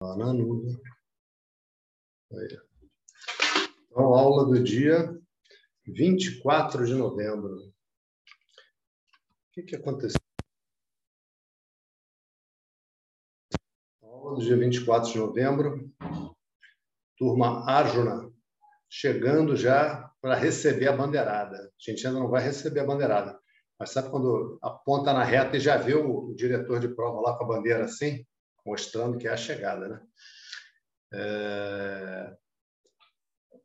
Lá na nuvem. Aí. Então, aula do dia 24 de novembro. O que, que aconteceu? Aula do dia 24 de novembro. Turma Arjuna, chegando já para receber a bandeirada. A gente ainda não vai receber a bandeirada. Mas sabe quando aponta na reta e já vê o diretor de prova lá com a bandeira assim, mostrando que é a chegada, né? É...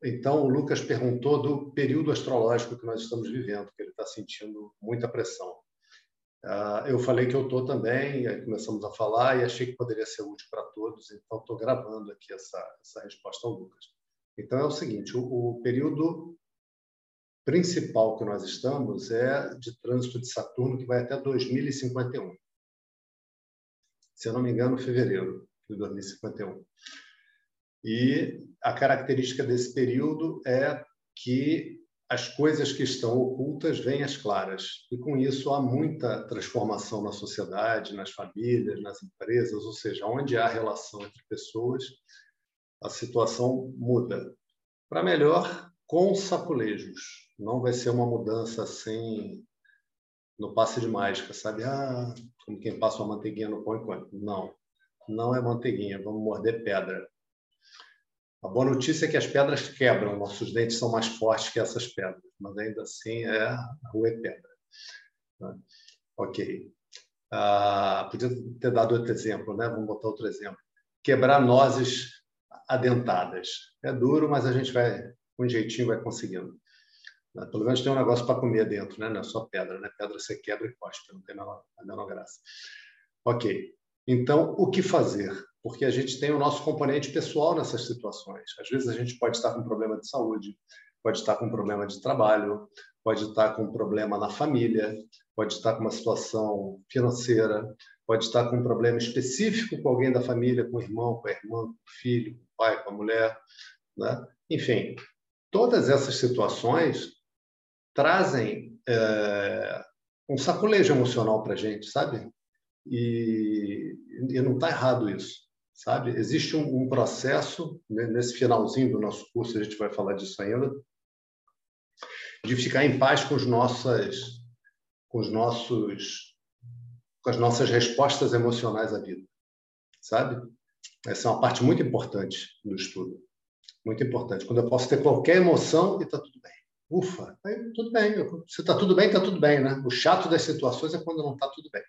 Então, o Lucas perguntou do período astrológico que nós estamos vivendo, que ele está sentindo muita pressão. Uh, eu falei que eu estou também, aí começamos a falar e achei que poderia ser útil para todos, então estou gravando aqui essa, essa resposta ao Lucas. Então, é o seguinte: o, o período principal que nós estamos é de trânsito de Saturno, que vai até 2051. Se eu não me engano, fevereiro de 2051. E a característica desse período é que as coisas que estão ocultas vêm às claras. E com isso há muita transformação na sociedade, nas famílias, nas empresas, ou seja, onde há relação entre pessoas, a situação muda. Para melhor, com sacolejos. Não vai ser uma mudança assim no passe de mágica, sabe? Ah, como quem passa uma manteiguinha no pão e. Não, não é manteiguinha, vamos morder pedra. A boa notícia é que as pedras quebram, nossos dentes são mais fortes que essas pedras, mas ainda assim é rua e pedra. Né? Ok. Ah, podia ter dado outro exemplo, né? Vamos botar outro exemplo. Quebrar nozes adentadas. É duro, mas a gente vai, com um jeitinho, vai conseguindo. Né? Pelo menos tem um negócio para comer dentro, né? não é só pedra. Né? Pedra você quebra e cospe, não tem a menor graça. Ok. Então, o que fazer? porque a gente tem o nosso componente pessoal nessas situações. Às vezes a gente pode estar com problema de saúde, pode estar com problema de trabalho, pode estar com problema na família, pode estar com uma situação financeira, pode estar com um problema específico com alguém da família, com o irmão, com a irmã, com o filho, com o pai, com a mulher. Né? Enfim, todas essas situações trazem é, um sacolejo emocional para a gente, sabe? E, e não está errado isso sabe? Existe um, um processo, né, nesse finalzinho do nosso curso, a gente vai falar disso ainda, de ficar em paz com, os nossas, com, os nossos, com as nossas respostas emocionais à vida, sabe? Essa é uma parte muito importante do estudo, muito importante. Quando eu posso ter qualquer emoção e está tudo bem. Ufa, aí, tudo bem. Se está tudo bem, está tudo bem, né? O chato das situações é quando não está tudo bem.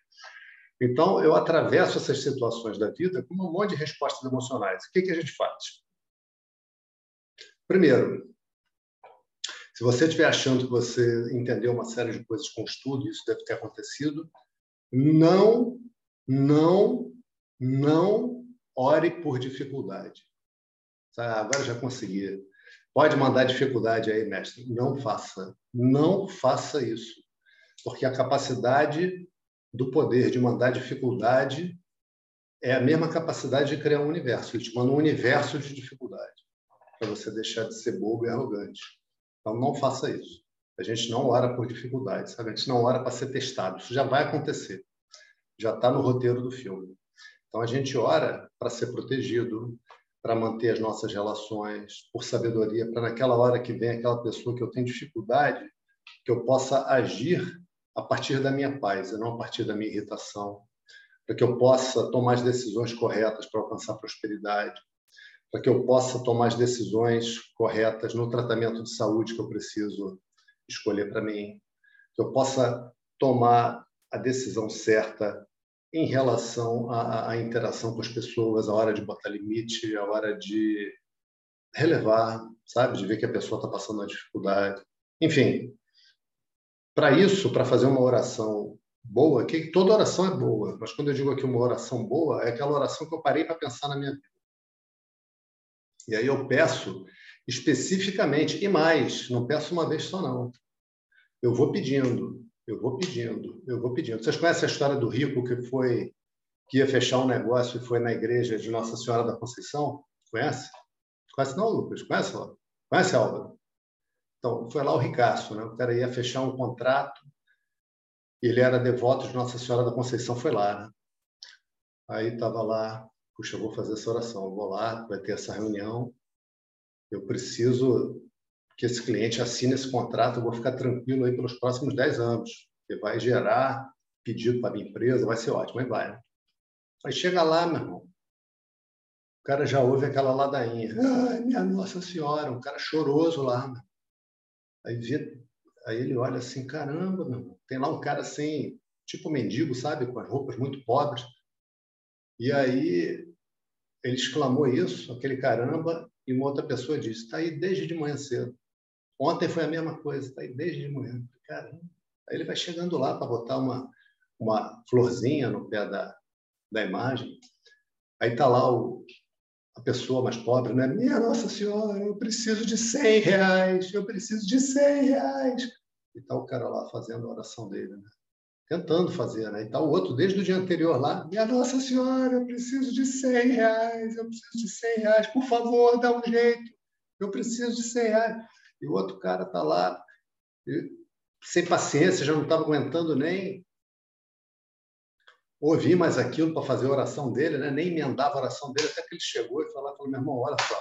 Então, eu atravesso essas situações da vida com um monte de respostas emocionais. O que, que a gente faz? Primeiro, se você estiver achando que você entendeu uma série de coisas com estudo, isso deve ter acontecido, não, não, não ore por dificuldade. Agora já consegui. Pode mandar dificuldade aí, mestre. Não faça. Não faça isso. Porque a capacidade do poder de mandar dificuldade é a mesma capacidade de criar um universo. Ele te manda um universo de dificuldade para você deixar de ser bobo e arrogante. Então, não faça isso. A gente não ora por dificuldade, sabe? A gente não ora para ser testado. Isso já vai acontecer. Já está no roteiro do filme. Então, a gente ora para ser protegido, para manter as nossas relações, por sabedoria, para naquela hora que vem aquela pessoa que eu tenho dificuldade, que eu possa agir a partir da minha paz e não a partir da minha irritação, para que eu possa tomar as decisões corretas para alcançar prosperidade, para que eu possa tomar as decisões corretas no tratamento de saúde que eu preciso escolher para mim, que eu possa tomar a decisão certa em relação à, à, interação com as pessoas, a hora de botar limite, a hora de relevar, sabe, de ver que a pessoa está passando uma dificuldade. Enfim, para isso, para fazer uma oração boa, que toda oração é boa, mas quando eu digo aqui uma oração boa, é aquela oração que eu parei para pensar na minha vida. E aí eu peço especificamente, e mais, não peço uma vez só, não. Eu vou pedindo, eu vou pedindo, eu vou pedindo. Vocês conhecem a história do rico que foi que ia fechar um negócio e foi na igreja de Nossa Senhora da Conceição? Conhece? Conhece não, Lucas? Conhece, Conhece, Álvaro? Então, foi lá o Ricasso, né? o cara ia fechar um contrato, ele era devoto de Nossa Senhora da Conceição, foi lá. Né? Aí estava lá puxa, eu vou fazer essa oração, eu vou lá, vai ter essa reunião, eu preciso que esse cliente assine esse contrato, eu vou ficar tranquilo aí pelos próximos 10 anos, que vai gerar pedido para a minha empresa, vai ser ótimo, aí vai. Né? Aí chega lá, meu irmão, o cara já ouve aquela ladainha. Ai, minha Nossa Senhora, um cara choroso lá. Aí, vê, aí ele olha assim, caramba, meu irmão. tem lá um cara assim, tipo mendigo, sabe, com as roupas muito pobres. E aí ele exclamou isso, aquele caramba, e uma outra pessoa disse: está aí desde de manhã cedo. Ontem foi a mesma coisa, está aí desde de manhã. Caramba. Aí ele vai chegando lá para botar uma, uma florzinha no pé da, da imagem. Aí está lá o, a pessoa mais pobre, né? Minha Nossa Senhora, eu preciso de 100 reais, eu preciso de 100 reais. E está o cara lá fazendo a oração dele, né? Tentando fazer, né? E está o outro desde o dia anterior lá. Minha Nossa Senhora, eu preciso de 100 reais, eu preciso de 100 reais, por favor, dá um jeito, eu preciso de 100 reais. E o outro cara está lá, sem paciência, já não estava aguentando nem ouvir mais aquilo para fazer a oração dele, né? nem emendava a oração dele, até que ele chegou e falou, falou meu irmão, olha só,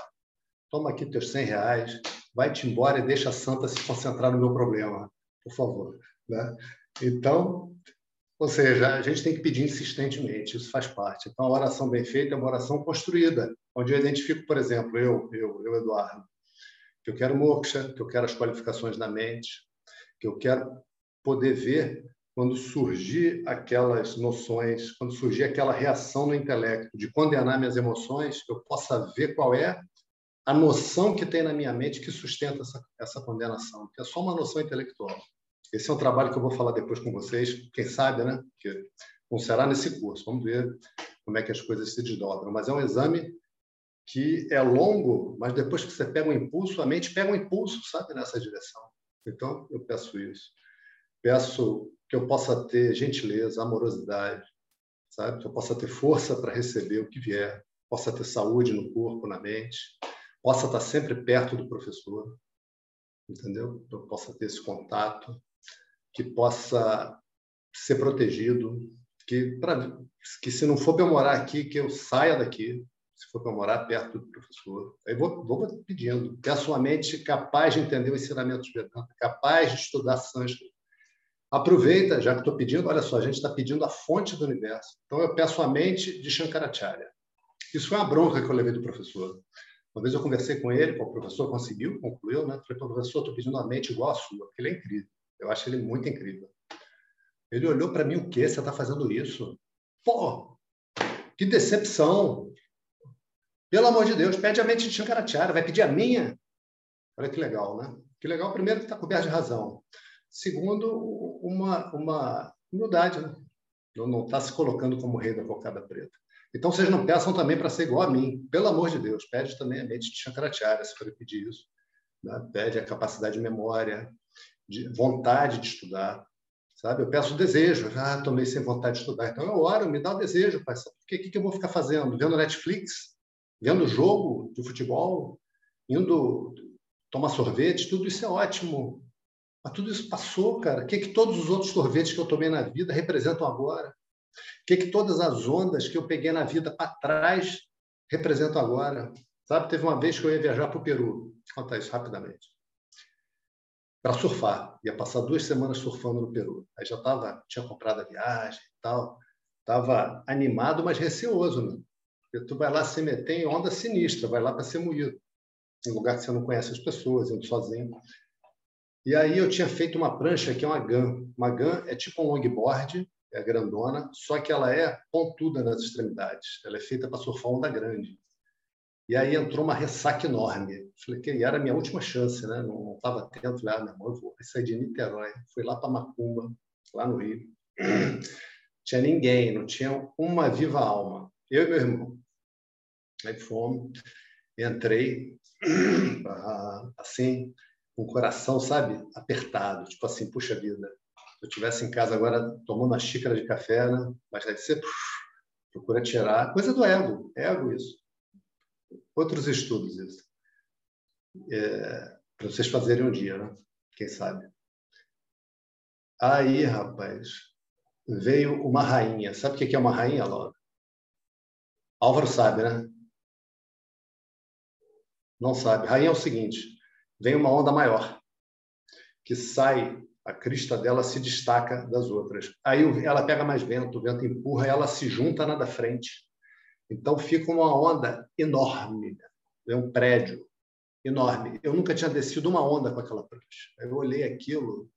toma aqui teus 100 reais, vai-te embora e deixa a santa se concentrar no meu problema, por favor. Né? Então, ou seja, a gente tem que pedir insistentemente, isso faz parte. Então, a oração bem feita é uma oração construída, onde eu identifico, por exemplo, eu, eu, eu Eduardo, que eu quero moksha, que eu quero as qualificações da mente, que eu quero poder ver quando surgir aquelas noções, quando surgir aquela reação no intelecto de condenar minhas emoções, eu possa ver qual é a noção que tem na minha mente que sustenta essa, essa condenação, que é só uma noção intelectual. Esse é um trabalho que eu vou falar depois com vocês, quem sabe, né? Que não será nesse curso. Vamos ver como é que as coisas se desdobram. Mas é um exame que é longo, mas depois que você pega um impulso, a mente pega um impulso, sabe, nessa direção. Então, eu peço isso. Peço que eu possa ter gentileza, amorosidade, sabe? Que eu possa ter força para receber o que vier, possa ter saúde no corpo, na mente, possa estar sempre perto do professor, entendeu? Que eu possa ter esse contato, que possa ser protegido, que para que se não for para eu morar aqui, que eu saia daqui, se for para morar perto do professor. Aí vou, vou pedindo. Peço uma mente capaz de entender o ensinamento de Vedanta, capaz de estudar sânscrito. Aproveita, já que estou pedindo, olha só, a gente está pedindo a fonte do universo. Então eu peço a mente de Shankaracharya. Isso foi uma bronca que eu levei do professor. Uma vez eu conversei com ele, o professor conseguiu, concluiu, né? Falei, professor, estou pedindo uma mente igual a sua, porque ele é incrível. Eu acho ele muito incrível. Ele olhou para mim, o quê? Você está fazendo isso? Pô, que decepção! Pelo amor de Deus, pede a mente de Shankaracharya, vai pedir a minha? Olha que legal, né? Que legal, primeiro, que está coberto de razão. Segundo, uma, uma humildade, né? Não está se colocando como rei da cocada preta. Então, vocês não peçam também para ser igual a mim. Pelo amor de Deus, pede também a mente de Shankaracharya, se for pedir isso. Né? Pede a capacidade de memória, de vontade de estudar. Sabe? Eu peço desejo. Ah, tomei sem vontade de estudar. Então, eu oro, me dá o desejo, pai. O que, que eu vou ficar fazendo? Vendo Netflix? Vendo jogo de futebol, indo tomar sorvete, tudo isso é ótimo. Mas tudo isso passou, cara. O que, que todos os outros sorvetes que eu tomei na vida representam agora? O que, que todas as ondas que eu peguei na vida para trás representam agora? Sabe, teve uma vez que eu ia viajar para o Peru. Vou contar isso rapidamente. Para surfar. Ia passar duas semanas surfando no Peru. Aí já tava, tinha comprado a viagem e tal. Estava animado, mas receoso. Né? Tu vai lá se meter em onda sinistra, vai lá para ser moído, em lugar que você não conhece as pessoas, indo sozinho. E aí eu tinha feito uma prancha que é uma GAN. Uma GAN é tipo um longboard, é grandona, só que ela é pontuda nas extremidades. Ela é feita para surfar onda grande. E aí entrou uma ressaca enorme. Falei que era a minha última chance, né? Não estava atento. Falei, ah, meu irmão, eu vou sair de Niterói. Fui lá para Macumba, lá no Rio. tinha ninguém, não tinha uma viva alma. Eu e meu irmão. Aí fomos, entrei, assim, com o coração, sabe, apertado, tipo assim, puxa vida. Se eu estivesse em casa agora tomando uma xícara de café, né? mas deve ser, procura tirar. Coisa do ego, ego isso. Outros estudos isso. É, para vocês fazerem um dia, né? Quem sabe. Aí, rapaz, veio uma rainha. Sabe o que é uma rainha, Laura? Álvaro sabe, né? Não sabe. Rainha é o seguinte: vem uma onda maior que sai, a crista dela se destaca das outras. Aí ela pega mais vento, o vento empurra, ela se junta na da frente. Então fica uma onda enorme, é um prédio enorme. Eu nunca tinha descido uma onda com aquela prancha. Eu olhei aquilo,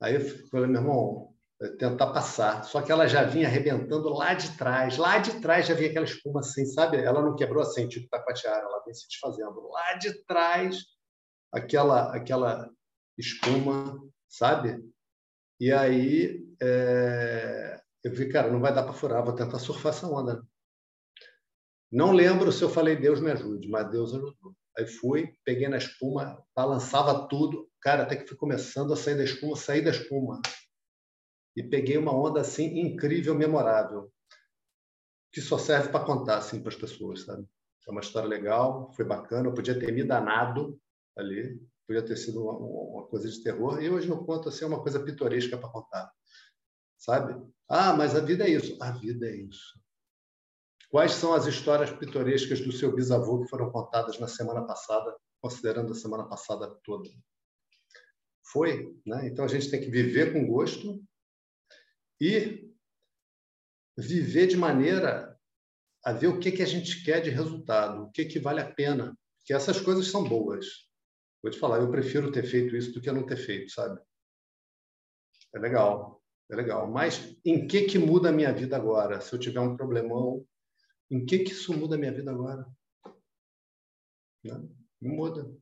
aí eu falei, meu irmão, tentar passar. Só que ela já vinha arrebentando lá de trás. Lá de trás já vinha aquela espuma assim, sabe? Ela não quebrou assim, tipo taquatiara, ela vem se desfazendo. Lá de trás, aquela, aquela espuma, sabe? E aí é... eu vi, cara, não vai dar para furar, vou tentar surfar essa onda. Não lembro se eu falei Deus me ajude, mas Deus ajudou. Aí fui, peguei na espuma, balançava tudo, cara, até que fui começando a sair da espuma, sair da espuma. E peguei uma onda assim incrível, memorável, que só serve para contar assim para as pessoas, sabe? É uma história legal, foi bacana, eu podia ter me danado ali, podia ter sido uma, uma coisa de terror, e hoje eu conto assim uma coisa pitoresca para contar. Sabe? Ah, mas a vida é isso. A vida é isso. Quais são as histórias pitorescas do seu bisavô que foram contadas na semana passada, considerando a semana passada toda? Foi, né? Então a gente tem que viver com gosto e viver de maneira a ver o que que a gente quer de resultado, o que que vale a pena, que essas coisas são boas. Vou te falar, eu prefiro ter feito isso do que não ter feito, sabe? É legal, é legal. Mas em que que muda a minha vida agora? Se eu tiver um problemão, em que que isso muda a minha vida agora? Não, não muda,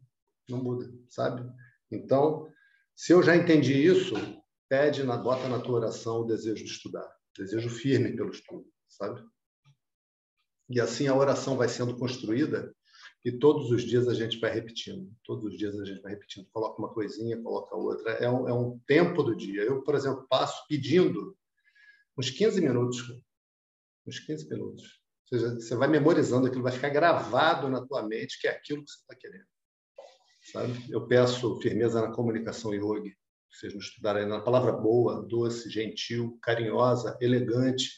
não muda, sabe? Então, se eu já entendi isso, pede, na, bota na tua oração o desejo de estudar, desejo firme pelo estudo, sabe? E assim a oração vai sendo construída e todos os dias a gente vai repetindo, todos os dias a gente vai repetindo. Coloca uma coisinha, coloca outra. É um, é um tempo do dia. Eu, por exemplo, passo pedindo uns 15 minutos, uns 15 minutos ou seja, você vai memorizando aquilo, vai ficar gravado na tua mente que é aquilo que você está querendo. Sabe? Eu peço firmeza na comunicação yogi, vocês não estudaram ainda, na palavra boa, doce, gentil, carinhosa, elegante,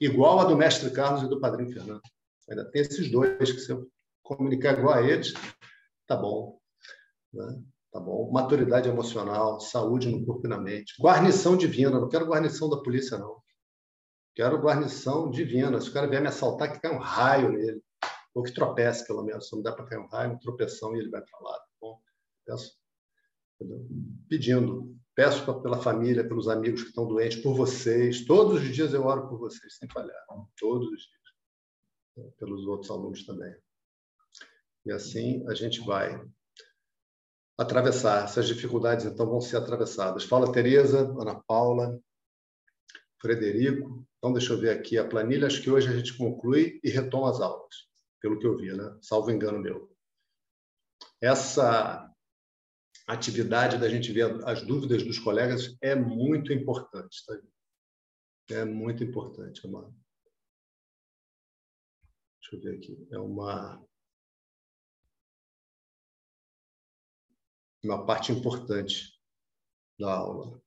igual a do mestre Carlos e do padrinho Fernando. Ainda tem esses dois que se eu comunicar igual a eles, tá bom. Né? Tá bom. Maturidade emocional, saúde no corpo e na mente. Guarnição divina, não quero guarnição da polícia, não. Quero guarnição divina. Se o cara vier me assaltar, que caia um raio nele. Ou que tropece, pelo menos. Se não dá para cair um raio, um tropeção e ele vai para lá. Tá bom? Peço, pedindo. Peço pela família, pelos amigos que estão doentes, por vocês. Todos os dias eu oro por vocês, sem falhar. Todos os dias. Pelos outros alunos também. E assim a gente vai atravessar. Essas dificuldades, então, vão ser atravessadas. Fala, Tereza, Ana Paula, Frederico. Então, deixa eu ver aqui a planilha. Acho que hoje a gente conclui e retoma as aulas, pelo que eu vi, né? salvo engano meu. Essa atividade da gente ver as dúvidas dos colegas é muito importante. Tá? É muito importante. Uma... Deixa eu ver aqui. É uma uma parte importante da aula.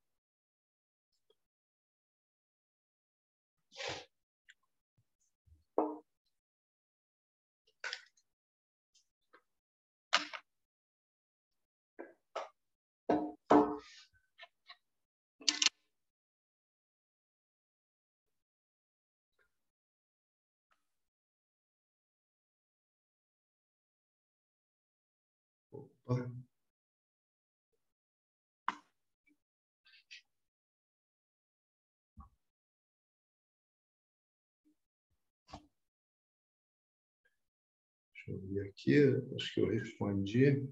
Deixa eu ver aqui, acho que eu respondi.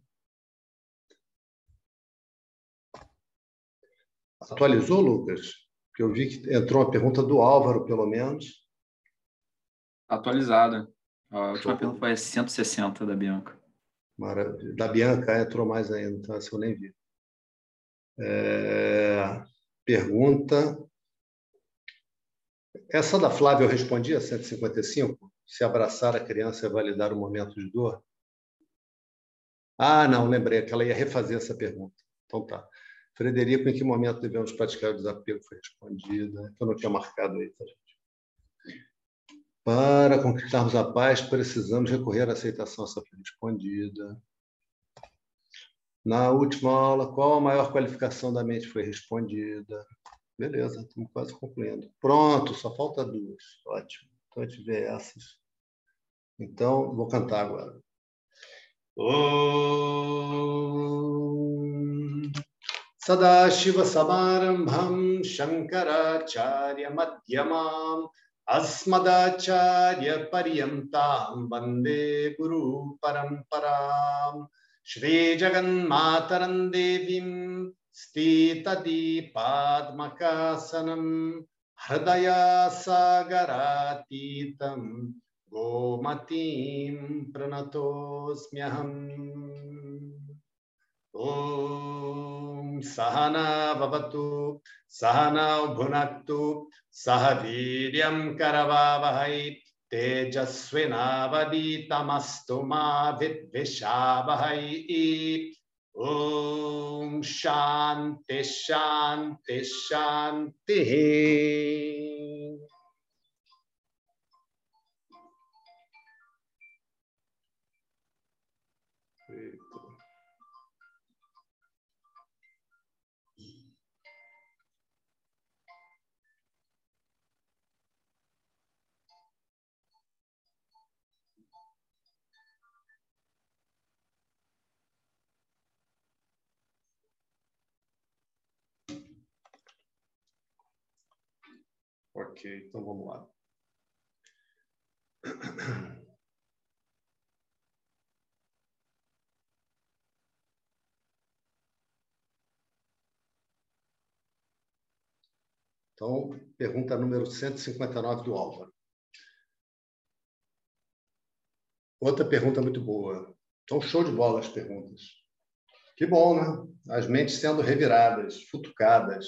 Atualizou, Lucas? Porque eu vi que entrou uma pergunta do Álvaro, pelo menos. Atualizada. A última pergunta foi 160 da Bianca. Da Bianca entrou mais ainda, então essa eu nem vi. É... Pergunta. Essa da Flávia eu respondi a 155. Se abraçar a criança é validar o momento de dor? Ah, não, lembrei que ela ia refazer essa pergunta. Então tá. Frederico, em que momento devemos praticar o desapego? Foi respondida. Eu não tinha marcado aí, tá? Para conquistarmos a paz, precisamos recorrer à aceitação foi respondida. Na última aula, qual a maior qualificação da mente foi respondida? Beleza, estamos quase concluindo. Pronto, só falta duas. Ótimo. Então, a gente vê essas. Então, vou cantar agora. Om Sadashiva-samarambham Shankaracharya-madhyamam Asmadacharya-paryantam अस्मदाचार्य पर्यता वंदे अस्मदाचार्यपर्यन्तां वंदे गुरुपरम्पराम्। स्थित देवीं हृदय सागरातीत गोमतीं प्रणतोऽस्म्यहम्। ओ सहना सहना सहनौ सह वीर करवावह तेजस्विनावदीतमस्तु मिषावह ओम शांति शांति शांति Ok, então vamos lá. Então, pergunta número 159 do Álvaro. Outra pergunta muito boa. Então, show de bola as perguntas. Que bom, né? As mentes sendo reviradas, futucadas,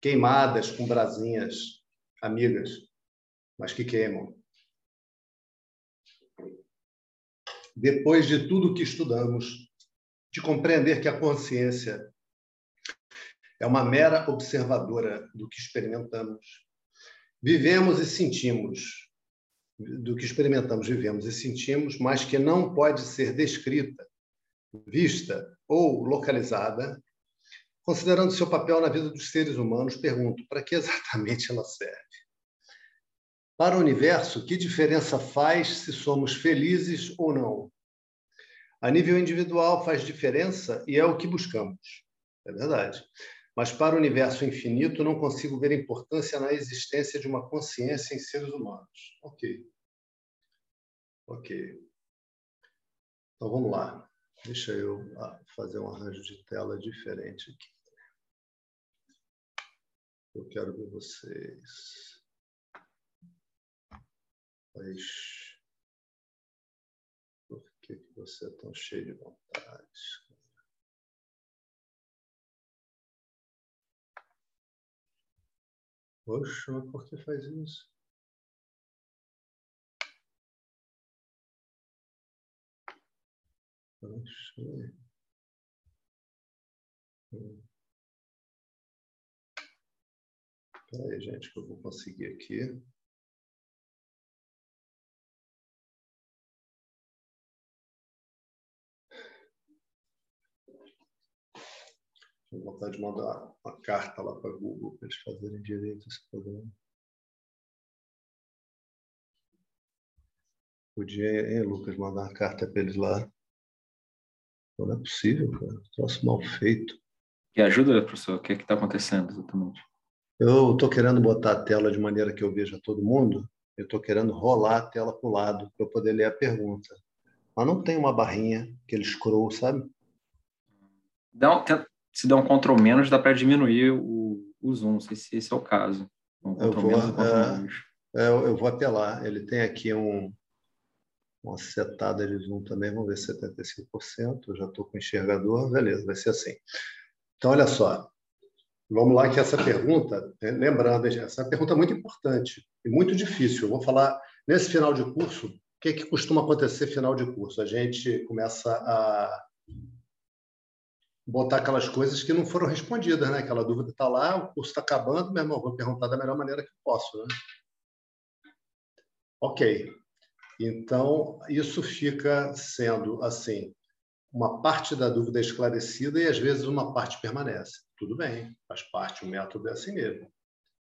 queimadas com brasinhas amigas, mas que queimam. Depois de tudo que estudamos, de compreender que a consciência é uma mera observadora do que experimentamos, vivemos e sentimos, do que experimentamos, vivemos e sentimos, mas que não pode ser descrita, vista ou localizada, considerando seu papel na vida dos seres humanos, pergunto: para que exatamente ela serve? Para o universo, que diferença faz se somos felizes ou não? A nível individual faz diferença e é o que buscamos. É verdade. Mas para o universo infinito, não consigo ver importância na existência de uma consciência em seres humanos. Ok. Ok. Então vamos lá. Deixa eu ah, fazer um arranjo de tela diferente aqui. Eu quero ver vocês. Mas por que você é tão cheio de vontade? Poxa, mas por que faz isso? Poxa. Hum. Espera aí, gente, que eu vou conseguir aqui. Tenho vontade de mandar uma carta lá para a Google para eles fazerem direito esse programa. Podia, hein, Lucas, mandar uma carta para eles lá. Não é possível, cara. Troço mal feito. Que ajuda, professor? O que é está acontecendo exatamente? Eu estou querendo botar a tela de maneira que eu veja todo mundo. Eu estou querendo rolar a tela para o lado para eu poder ler a pergunta. Mas não tem uma barrinha, aquele scroll, sabe? Dá um, se der um Ctrl menos, dá para diminuir o, o zoom. Não sei se esse é o caso. Um eu, vou, é, é, eu vou apelar. Ele tem aqui um, uma setada de zoom também. Vamos ver 75%. Eu já estou com enxergador. Beleza, vai ser assim. Então, olha só. Vamos lá, que essa pergunta, né, lembrando, essa é pergunta muito importante e muito difícil. Eu vou falar, nesse final de curso, o que, é que costuma acontecer final de curso? A gente começa a botar aquelas coisas que não foram respondidas, né? Aquela dúvida está lá, o curso está acabando, meu irmão, vou perguntar da melhor maneira que posso, né? Ok. Então, isso fica sendo, assim, uma parte da dúvida esclarecida e, às vezes, uma parte permanece. Tudo bem, faz parte, o método é assim mesmo.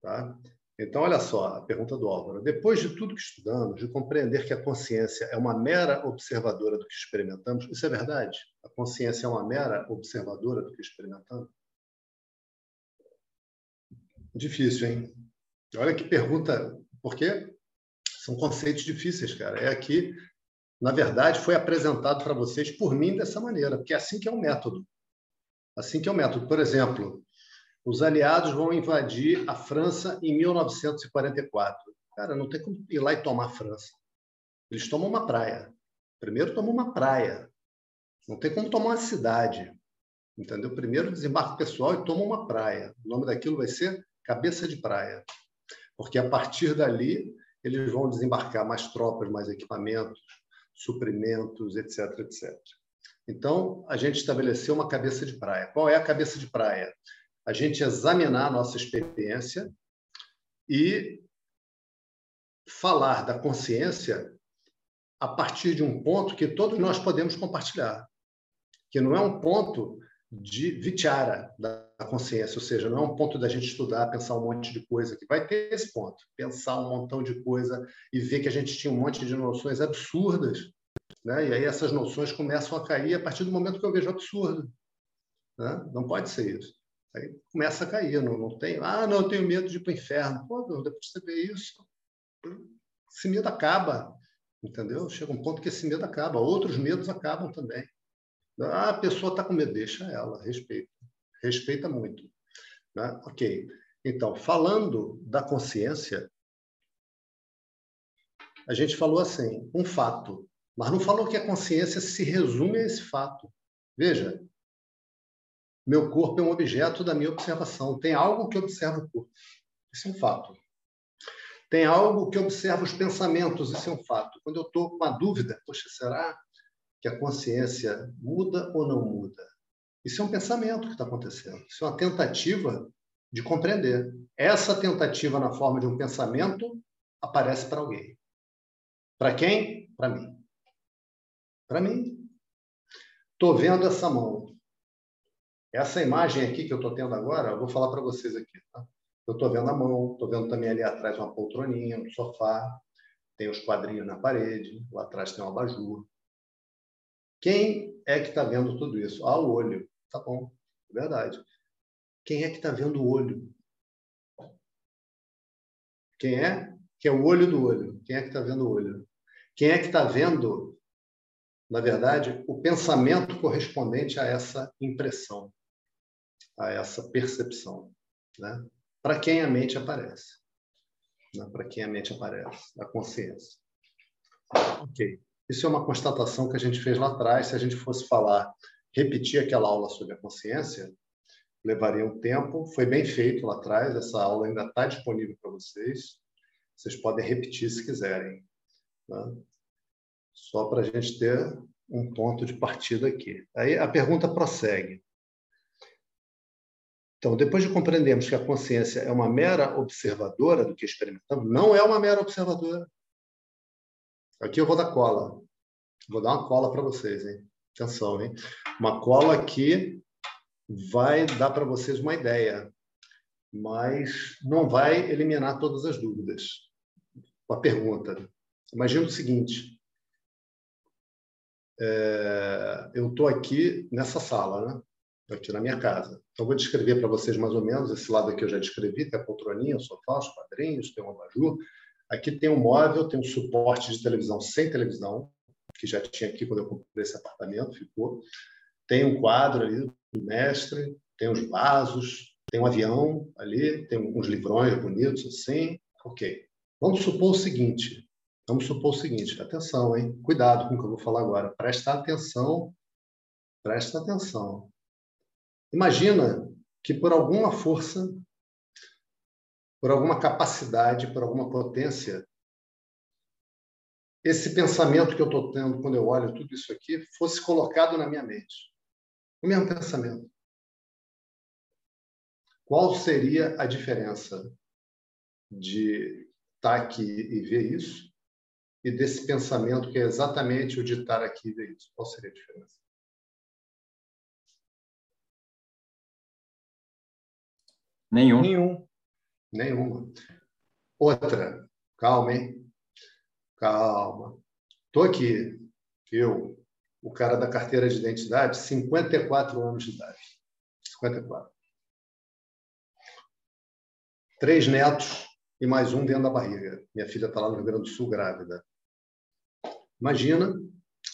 Tá? Então, olha só a pergunta do Álvaro. Depois de tudo que estudamos, de compreender que a consciência é uma mera observadora do que experimentamos, isso é verdade? A consciência é uma mera observadora do que experimentamos? Difícil, hein? Olha que pergunta. Por quê? São conceitos difíceis, cara. É aqui, na verdade, foi apresentado para vocês por mim dessa maneira, porque é assim que é o método. Assim que é o método. Por exemplo, os aliados vão invadir a França em 1944. Cara, não tem como ir lá e tomar a França. Eles tomam uma praia. Primeiro tomam uma praia. Não tem como tomar uma cidade. Entendeu? Primeiro desembarque pessoal e toma uma praia. O nome daquilo vai ser Cabeça de Praia. Porque a partir dali eles vão desembarcar mais tropas, mais equipamentos, suprimentos, etc, etc. Então, a gente estabeleceu uma cabeça de praia. Qual é a cabeça de praia? a gente examinar a nossa experiência e falar da consciência a partir de um ponto que todos nós podemos compartilhar, que não é um ponto de vichara da consciência, ou seja, não é um ponto da gente estudar, pensar um monte de coisa, que vai ter esse ponto, pensar um montão de coisa e ver que a gente tinha um monte de noções absurdas, né? e aí essas noções começam a cair a partir do momento que eu vejo absurdo. Né? Não pode ser isso. Aí começa a cair, não, não tem. Ah, não, eu tenho medo de ir para o inferno. Pô, depois de você ver isso, esse medo acaba, entendeu? Chega um ponto que esse medo acaba. Outros medos acabam também. Ah, a pessoa está com medo, deixa ela, respeita. Respeita muito. Né? Ok. Então, falando da consciência, a gente falou assim, um fato, mas não falou que a consciência se resume a esse fato. Veja, meu corpo é um objeto da minha observação. Tem algo que observa o corpo. Isso é um fato. Tem algo que observa os pensamentos. Isso é um fato. Quando eu estou com a dúvida, poxa, será que a consciência muda ou não muda? Isso é um pensamento que está acontecendo. Isso é uma tentativa de compreender. Essa tentativa, na forma de um pensamento, aparece para alguém. Para quem? Para mim. Para mim. Estou vendo essa mão. Essa imagem aqui que eu estou tendo agora, eu vou falar para vocês aqui. Tá? Eu estou vendo a mão, estou vendo também ali atrás uma poltroninha, um sofá, tem os quadrinhos na parede, lá atrás tem um abajur. Quem é que está vendo tudo isso? Ah, o olho. Tá bom, é verdade. Quem é que está vendo o olho? Quem é? Que é o olho do olho. Quem é que está vendo o olho? Quem é que está vendo, na verdade, o pensamento correspondente a essa impressão? a essa percepção, né? Para quem a mente aparece, né? para quem a mente aparece, a consciência. Ok. Isso é uma constatação que a gente fez lá atrás. Se a gente fosse falar, repetir aquela aula sobre a consciência, levaria um tempo. Foi bem feito lá atrás. Essa aula ainda está disponível para vocês. Vocês podem repetir se quiserem. Né? Só para a gente ter um ponto de partida aqui. Aí a pergunta prossegue. Então, depois de compreendermos que a consciência é uma mera observadora do que experimentamos, não é uma mera observadora. Aqui eu vou dar cola. Vou dar uma cola para vocês, hein? Atenção, hein? Uma cola que vai dar para vocês uma ideia, mas não vai eliminar todas as dúvidas. Uma pergunta. Imagina o seguinte: é, eu estou aqui nessa sala, né? aqui na minha casa. Então, vou descrever para vocês mais ou menos. Esse lado aqui eu já descrevi: tem a poltroninha, o sofá, os quadrinhos, tem um abajur. Aqui tem um móvel, tem um suporte de televisão sem televisão, que já tinha aqui quando eu comprei esse apartamento, ficou. Tem um quadro ali do mestre, tem os vasos, tem um avião ali, tem uns livrões bonitos assim. Ok. Vamos supor o seguinte: vamos supor o seguinte, atenção, hein? Cuidado com o que eu vou falar agora. Presta atenção, presta atenção. Imagina que por alguma força, por alguma capacidade, por alguma potência, esse pensamento que eu estou tendo quando eu olho tudo isso aqui fosse colocado na minha mente. O mesmo pensamento. Qual seria a diferença de estar aqui e ver isso e desse pensamento que é exatamente o de estar aqui e ver isso? Qual seria a diferença? Nenhum. Nenhum. Nenhuma. Outra. Calma, hein? Calma. Estou aqui. Eu, o cara da carteira de identidade, 54 anos de idade. 54. Três netos e mais um dentro da barriga. Minha filha está lá no Rio Grande do Sul grávida. Imagina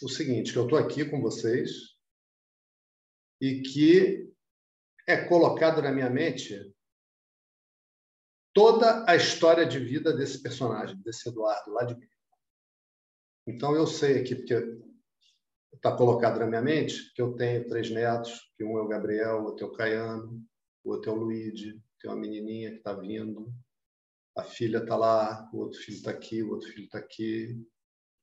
o seguinte, que eu estou aqui com vocês e que é colocado na minha mente toda a história de vida desse personagem, desse Eduardo, lá de mim. Então, eu sei aqui, porque está colocado na minha mente, que eu tenho três netos, que um é o Gabriel, o outro é o Caiano, o outro é o Luigi, tem uma menininha que está vindo, a filha está lá, o outro filho está aqui, o outro filho está aqui.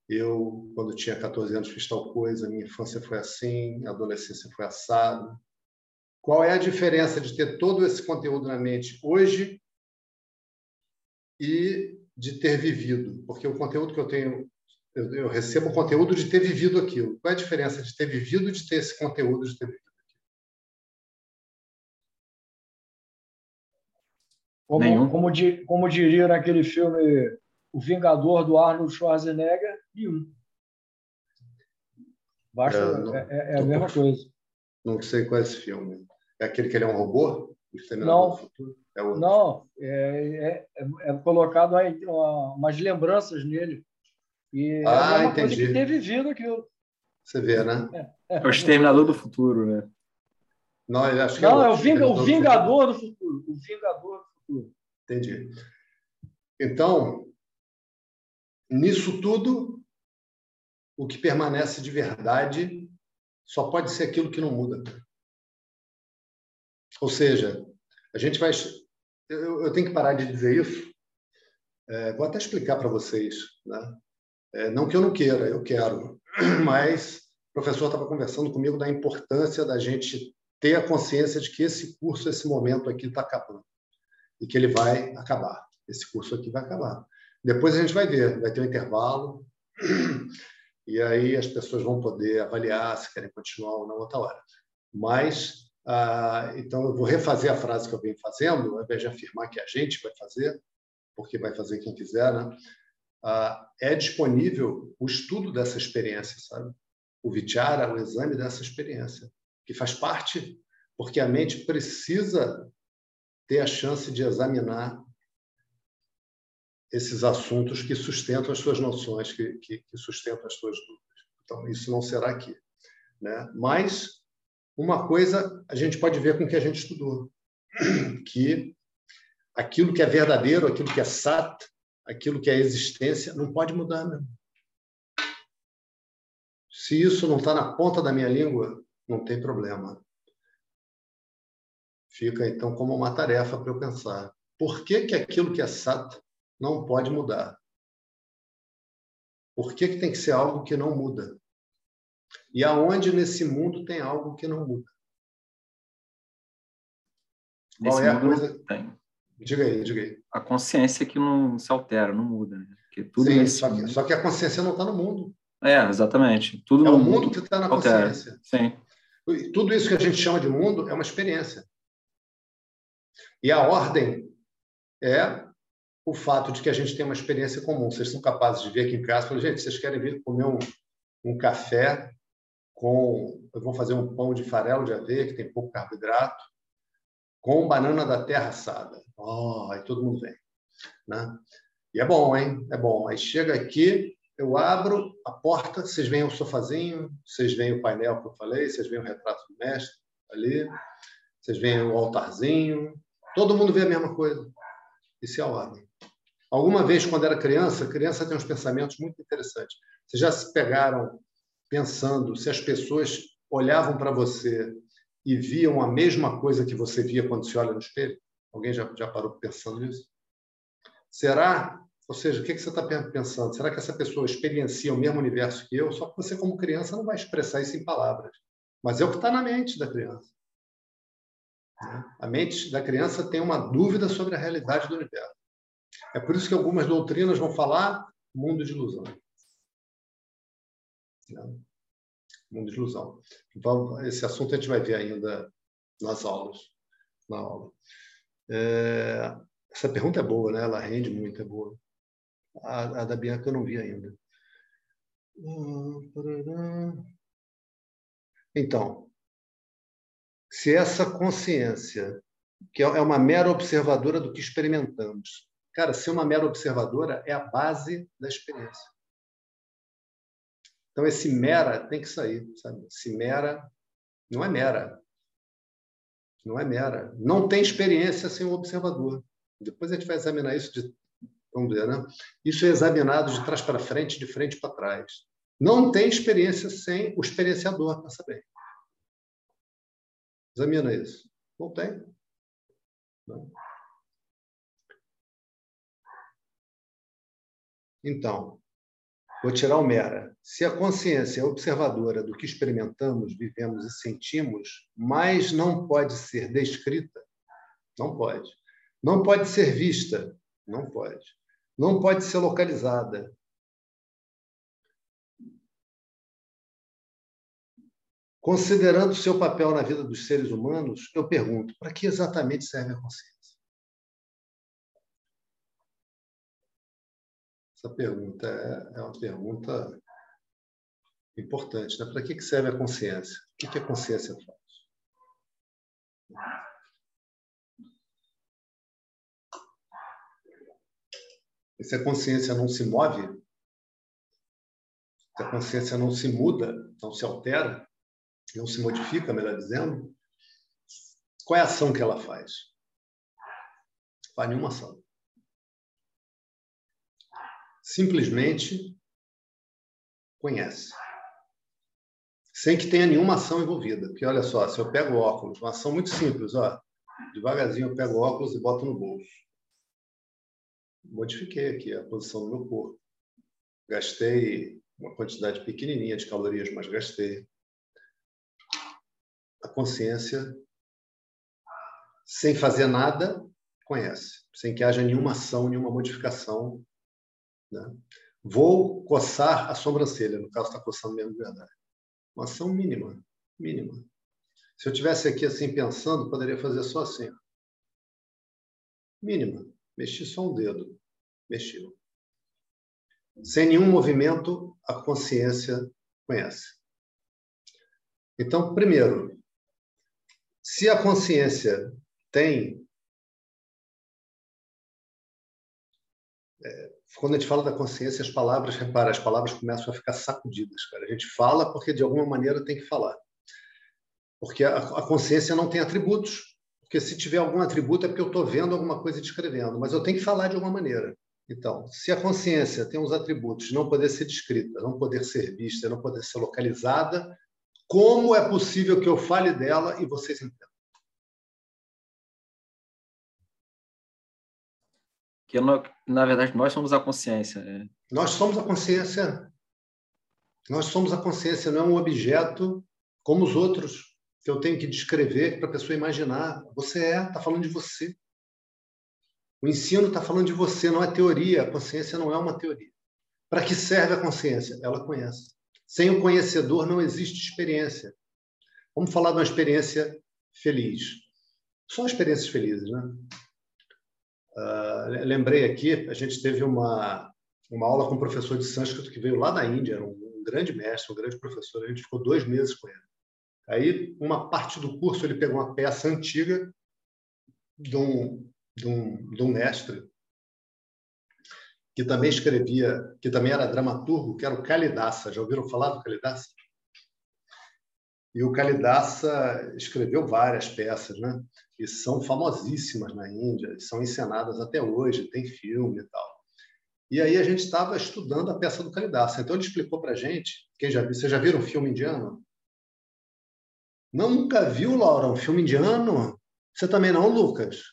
Eu, quando tinha 14 anos, fiz tal coisa, minha infância foi assim, a adolescência foi assado. Qual é a diferença de ter todo esse conteúdo na mente hoje e de ter vivido? Porque o conteúdo que eu tenho, eu, eu recebo o conteúdo de ter vivido aquilo. Qual é a diferença de ter vivido e de ter esse conteúdo de ter vivido? Como, como, como, diria naquele filme O Vingador do Arnold Schwarzenegger, nenhum. Basta, é, não, é, é a mesma coisa. Não sei qual é esse filme. É aquele que ele é um robô? Não, é não é, é, é, colocado aí umas lembranças nele. E ah, é uma entendi. coisa que ter vivido aquilo. Você vê, né? É, é o Exterminador do Futuro, né? Não, acho que não, é, o, Vinga, o Vingador do Futuro. O Vingador do Futuro. Entendi. Então, nisso tudo, o que permanece de verdade só pode ser aquilo que não muda. Ou seja, a gente vai. Eu, eu tenho que parar de dizer isso. É, vou até explicar para vocês. Né? É, não que eu não queira, eu quero. Mas o professor estava conversando comigo da importância da gente ter a consciência de que esse curso, esse momento aqui está acabando e que ele vai acabar. Esse curso aqui vai acabar. Depois a gente vai ver, vai ter um intervalo e aí as pessoas vão poder avaliar se querem continuar ou não outra hora. Mas, ah, então, eu vou refazer a frase que eu venho fazendo, ao invés de afirmar que a gente vai fazer, porque vai fazer quem quiser, né? Ah, é disponível o estudo dessa experiência, sabe? O Vichara, o exame dessa experiência, que faz parte, porque a mente precisa ter a chance de examinar esses assuntos que sustentam as suas noções, que, que, que sustentam as suas dúvidas. Então, isso não será aqui. Né? Mas uma coisa a gente pode ver com o que a gente estudou, que aquilo que é verdadeiro, aquilo que é sat, aquilo que é existência, não pode mudar. Se isso não está na ponta da minha língua, não tem problema. Fica, então, como uma tarefa para eu pensar. Por que, que aquilo que é sat não pode mudar? Por que, que tem que ser algo que não muda? E aonde nesse mundo tem algo que não muda? Qual é a coisa? Tem. Diga aí, diga aí. A consciência que não se altera, não muda. Né? Porque tudo Sim, só que, só que, a consciência não está no mundo. É, exatamente. Tudo é o mundo que está na altera. consciência. Sim. Tudo isso que a gente chama de mundo é uma experiência. E a ordem é o fato de que a gente tem uma experiência comum. Vocês são capazes de vir aqui em casa e falar, gente, vocês querem vir comer um, um café com... Eu vou fazer um pão de farelo de aveia, que tem pouco carboidrato, com banana da terra assada. Oh, aí todo mundo vem. Né? E é bom, hein? É bom. Aí chega aqui, eu abro a porta, vocês veem o sofazinho, vocês veem o painel que eu falei, vocês veem o retrato do mestre ali, vocês veem o altarzinho, Todo mundo vê a mesma coisa. Isso é a ordem. Alguma vez, quando era criança, criança tem uns pensamentos muito interessantes. Vocês já se pegaram pensando se as pessoas olhavam para você e viam a mesma coisa que você via quando se olha no espelho? Alguém já, já parou pensando nisso? Será? Ou seja, o que, que você está pensando? Será que essa pessoa experiencia o mesmo universo que eu? Só que você, como criança, não vai expressar isso em palavras. Mas é o que está na mente da criança. A mente da criança tem uma dúvida sobre a realidade do universo. É por isso que algumas doutrinas vão falar mundo de ilusão. Né? Mundo de ilusão. Então, esse assunto a gente vai ver ainda nas aulas. Na aula. É, essa pergunta é boa, né? Ela rende muito, é boa. A, a da Bianca eu não vi ainda. Então, se essa consciência, que é uma mera observadora do que experimentamos, cara, ser uma mera observadora é a base da experiência. Então, esse mera tem que sair, sabe? Esse mera não é mera. Não é mera. Não tem experiência sem o observador. Depois a gente vai examinar isso de vamos ver, né? Isso é examinado de trás para frente, de frente para trás. Não tem experiência sem o experienciador para saber. Examina isso. Não tem. Não. Então, vou tirar o mera. Se a consciência é observadora do que experimentamos, vivemos e sentimos, mas não pode ser descrita, não pode. Não pode ser vista, não pode não pode ser localizada. Considerando o seu papel na vida dos seres humanos, eu pergunto: para que exatamente serve a consciência? Essa pergunta é, é uma pergunta importante. Né? Para que serve a consciência? O que a consciência faz? E se a consciência não se move, se a consciência não se muda, não se altera, não se modifica, melhor dizendo, qual é a ação que ela faz? Faz nenhuma ação. Simplesmente conhece. Sem que tenha nenhuma ação envolvida. Porque olha só, se eu pego óculos, uma ação muito simples, ó, devagarzinho eu pego óculos e boto no bolso modifiquei aqui a posição do meu corpo. Gastei uma quantidade pequenininha de calorias, mas gastei. A consciência, sem fazer nada, conhece, sem que haja nenhuma ação, nenhuma modificação. Né? Vou coçar a sobrancelha, no caso está coçando mesmo de verdade. Uma ação mínima, mínima. Se eu tivesse aqui assim pensando, poderia fazer só assim. Mínima. Mexi só um dedo. Mexeu. Sem nenhum movimento, a consciência conhece. Então, primeiro, se a consciência tem. Quando a gente fala da consciência, as palavras, repara, as palavras começam a ficar sacudidas, cara. A gente fala porque de alguma maneira tem que falar. Porque a, a consciência não tem atributos. Porque se tiver algum atributo é porque eu estou vendo alguma coisa e descrevendo, mas eu tenho que falar de alguma maneira. Então, se a consciência tem os atributos não poder ser descrita, não poder ser vista, não poder ser localizada, como é possível que eu fale dela e vocês entendam? Na verdade nós somos a consciência. É. Nós somos a consciência. Nós somos a consciência, não é um objeto como os outros que eu tenho que descrever para a pessoa imaginar. Você é, está falando de você. O ensino está falando de você, não é teoria. A consciência não é uma teoria. Para que serve a consciência? Ela conhece. Sem o conhecedor não existe experiência. Vamos falar de uma experiência feliz. Só experiências felizes, né? Uh, lembrei aqui, a gente teve uma, uma aula com um professor de sânscrito que veio lá da Índia, um, um grande mestre, um grande professor. A gente ficou dois meses com ele. Aí, uma parte do curso, ele pegou uma peça antiga de um, de, um, de um mestre que também escrevia, que também era dramaturgo, que era o Kalidasa. Já ouviram falar do Kalidasa? E o Kalidasa escreveu várias peças, né? E são famosíssimas na Índia, são encenadas até hoje, tem filme e tal. E aí a gente estava estudando a peça do Kalidasa. Então ele explicou para gente, quem já viu, vocês já viram um filme indiano? Nunca viu, Laura, um filme indiano? Você também não, Lucas?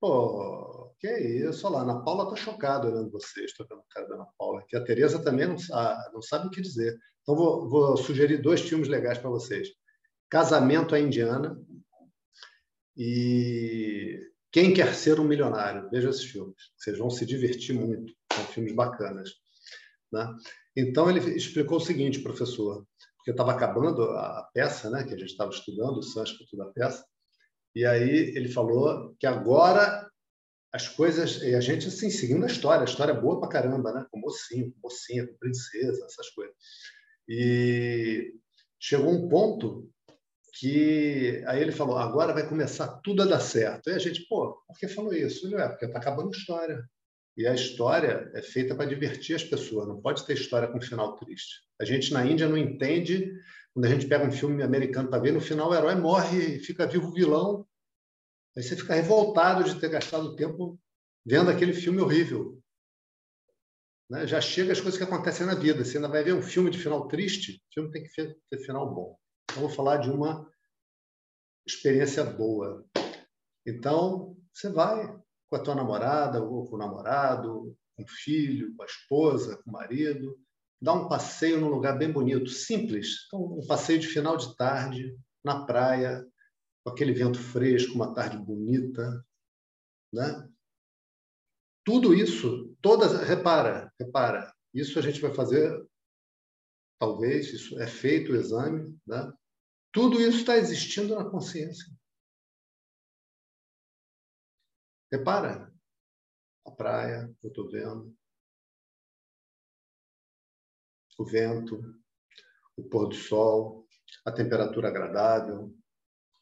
Pô, que isso, olha lá, a Ana Paula está chocada olhando vocês, estou vendo o cara da Ana Paula, que a Tereza também não, não sabe o que dizer. Então, vou, vou sugerir dois filmes legais para vocês. Casamento à Indiana e Quem Quer Ser um Milionário. Veja esses filmes, vocês vão se divertir muito, são filmes bacanas. Né? Então ele explicou o seguinte, professor, porque estava acabando a peça, né, que a gente estava estudando, o sânscrito da peça, e aí ele falou que agora as coisas, e a gente assim, seguindo a história, a história é boa pra caramba, né, com mocinho, com mocinha, com princesa, essas coisas. E chegou um ponto que aí ele falou, agora vai começar tudo a dar certo. E a gente, pô, por que falou isso? Ele, é, porque está acabando a história. E a história é feita para divertir as pessoas, não pode ter história com final triste. A gente na Índia não entende, quando a gente pega um filme americano para ver, no final o herói morre e fica vivo o vilão. Aí você fica revoltado de ter gastado tempo vendo aquele filme horrível. Né? Já chega as coisas que acontecem na vida. Você ainda vai ver um filme de final triste, o filme tem que ter final bom. Então, vou falar de uma experiência boa. Então, você vai com a tua namorada, ou com o namorado, com o filho, com a esposa, com o marido, dá um passeio num lugar bem bonito, simples. Então, um passeio de final de tarde, na praia, com aquele vento fresco, uma tarde bonita, né? Tudo isso, todas, repara, repara, isso a gente vai fazer, talvez, isso é feito o exame, né? Tudo isso está existindo na consciência. Repara, a praia, eu estou vendo, o vento, o pôr do sol, a temperatura agradável,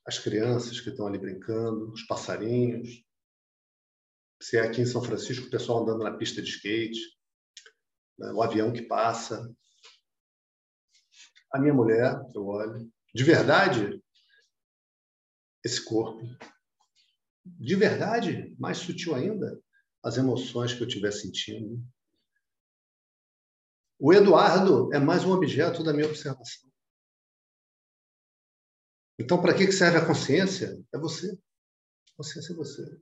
as crianças que estão ali brincando, os passarinhos. Se é aqui em São Francisco, o pessoal andando na pista de skate, né, o avião que passa. A minha mulher, eu olho. De verdade, esse corpo de verdade, mais sutil ainda, as emoções que eu estiver sentindo. O Eduardo é mais um objeto da minha observação. Então, para que serve a consciência? É você. A consciência é você.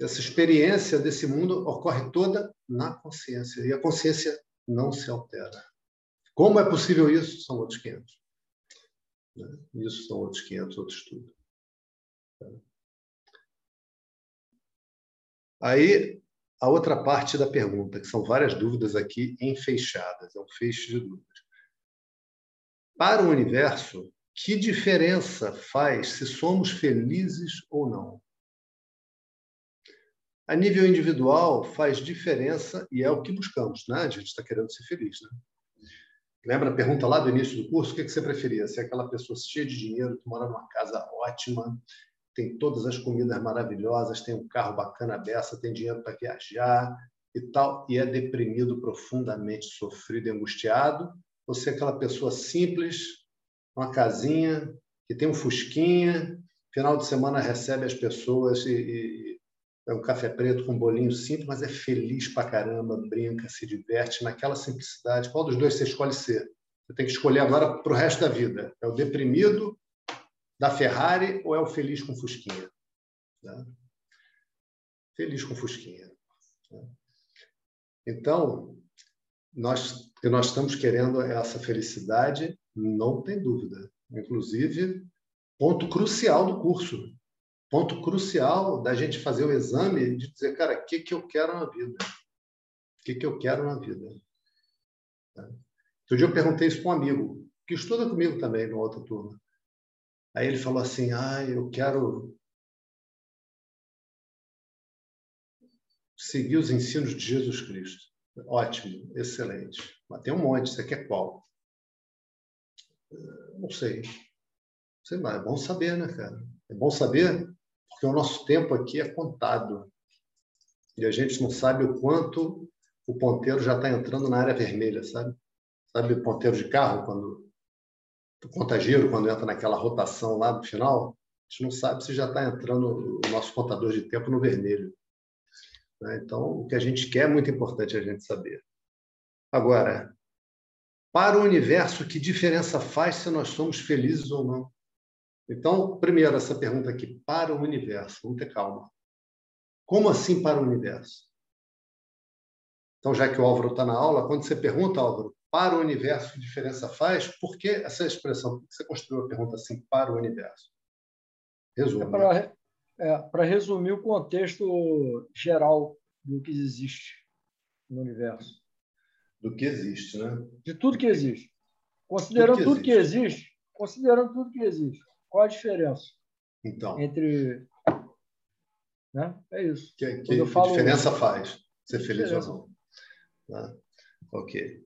Essa experiência desse mundo ocorre toda na consciência. E a consciência não se altera. Como é possível isso? São outros 500. Né? Isso são outros 500, outro estudo. Aí, a outra parte da pergunta, que são várias dúvidas aqui enfeixadas, é um feixe de dúvidas. Para o universo, que diferença faz se somos felizes ou não? A nível individual, faz diferença e é o que buscamos, né? A gente está querendo ser feliz, né? Lembra a pergunta lá do início do curso? O que você preferia? Ser aquela pessoa cheia de dinheiro, que mora numa casa ótima, tem todas as comidas maravilhosas, tem um carro bacana dessa, tem dinheiro para viajar e tal, e é deprimido, profundamente sofrido angustiado, você é aquela pessoa simples, uma casinha, que tem um fusquinha, final de semana recebe as pessoas e, e é um café preto com um bolinho simples, mas é feliz pra caramba, brinca, se diverte naquela simplicidade. Qual dos dois você escolhe ser? Você tem que escolher agora para o resto da vida. É o deprimido da Ferrari ou é o feliz com Fusquinha? Né? Feliz com Fusquinha. Né? Então, nós nós estamos querendo essa felicidade, não tem dúvida. Inclusive, ponto crucial do curso. Ponto crucial da gente fazer o exame de dizer, cara, o que, que eu quero na vida? O que, que eu quero na vida? Tá? Outro dia eu perguntei isso para um amigo, que estuda comigo também, no outra turma. Aí ele falou assim: ah, eu quero seguir os ensinos de Jesus Cristo. Ótimo, excelente. Mas tem um monte, você quer qual? Não sei. Sei lá, é bom saber, né, cara? É bom saber porque o nosso tempo aqui é contado. E a gente não sabe o quanto o ponteiro já está entrando na área vermelha, sabe? Sabe o ponteiro de carro, quando do contagiro, quando entra naquela rotação lá no final, a gente não sabe se já está entrando o nosso contador de tempo no vermelho. Né? Então, o que a gente quer é muito importante a gente saber. Agora, para o universo, que diferença faz se nós somos felizes ou não? Então, primeiro, essa pergunta aqui, para o universo, vamos ter calma. Como assim para o universo? Então, já que o Álvaro está na aula, quando você pergunta, Álvaro, para o universo que diferença faz? Por que essa expressão? Por que você construiu a pergunta assim, para o universo? Resume. É para é, resumir o contexto geral do que existe no universo. Do que existe, né? De tudo que existe. Considerando tudo que, tudo existe. que existe, considerando tudo que existe, qual a diferença? Então. Entre. Né? É isso. Que, que, falo... diferença faz ser feliz ou não? Né? Ok.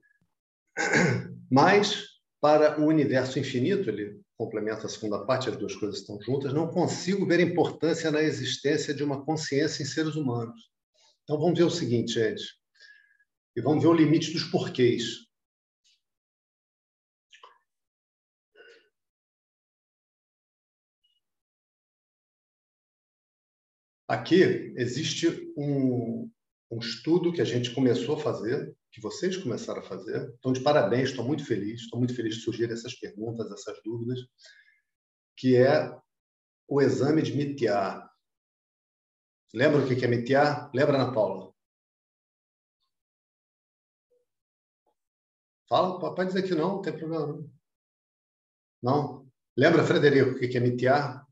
Mas, para o universo infinito, ele complementa a segunda parte, as duas coisas estão juntas, não consigo ver importância na existência de uma consciência em seres humanos. Então, vamos ver o seguinte, gente. E vamos ver o limite dos porquês. Aqui existe um, um estudo que a gente começou a fazer, que vocês começaram a fazer. Então, de parabéns, estou muito feliz, estou muito feliz de surgir essas perguntas, essas dúvidas, que é o exame de MITIA. Lembra o que é MITIA? Lembra, Ana Paula? Fala, pode dizer que não, não tem problema. Não? Lembra, Frederico, o que é MITIA?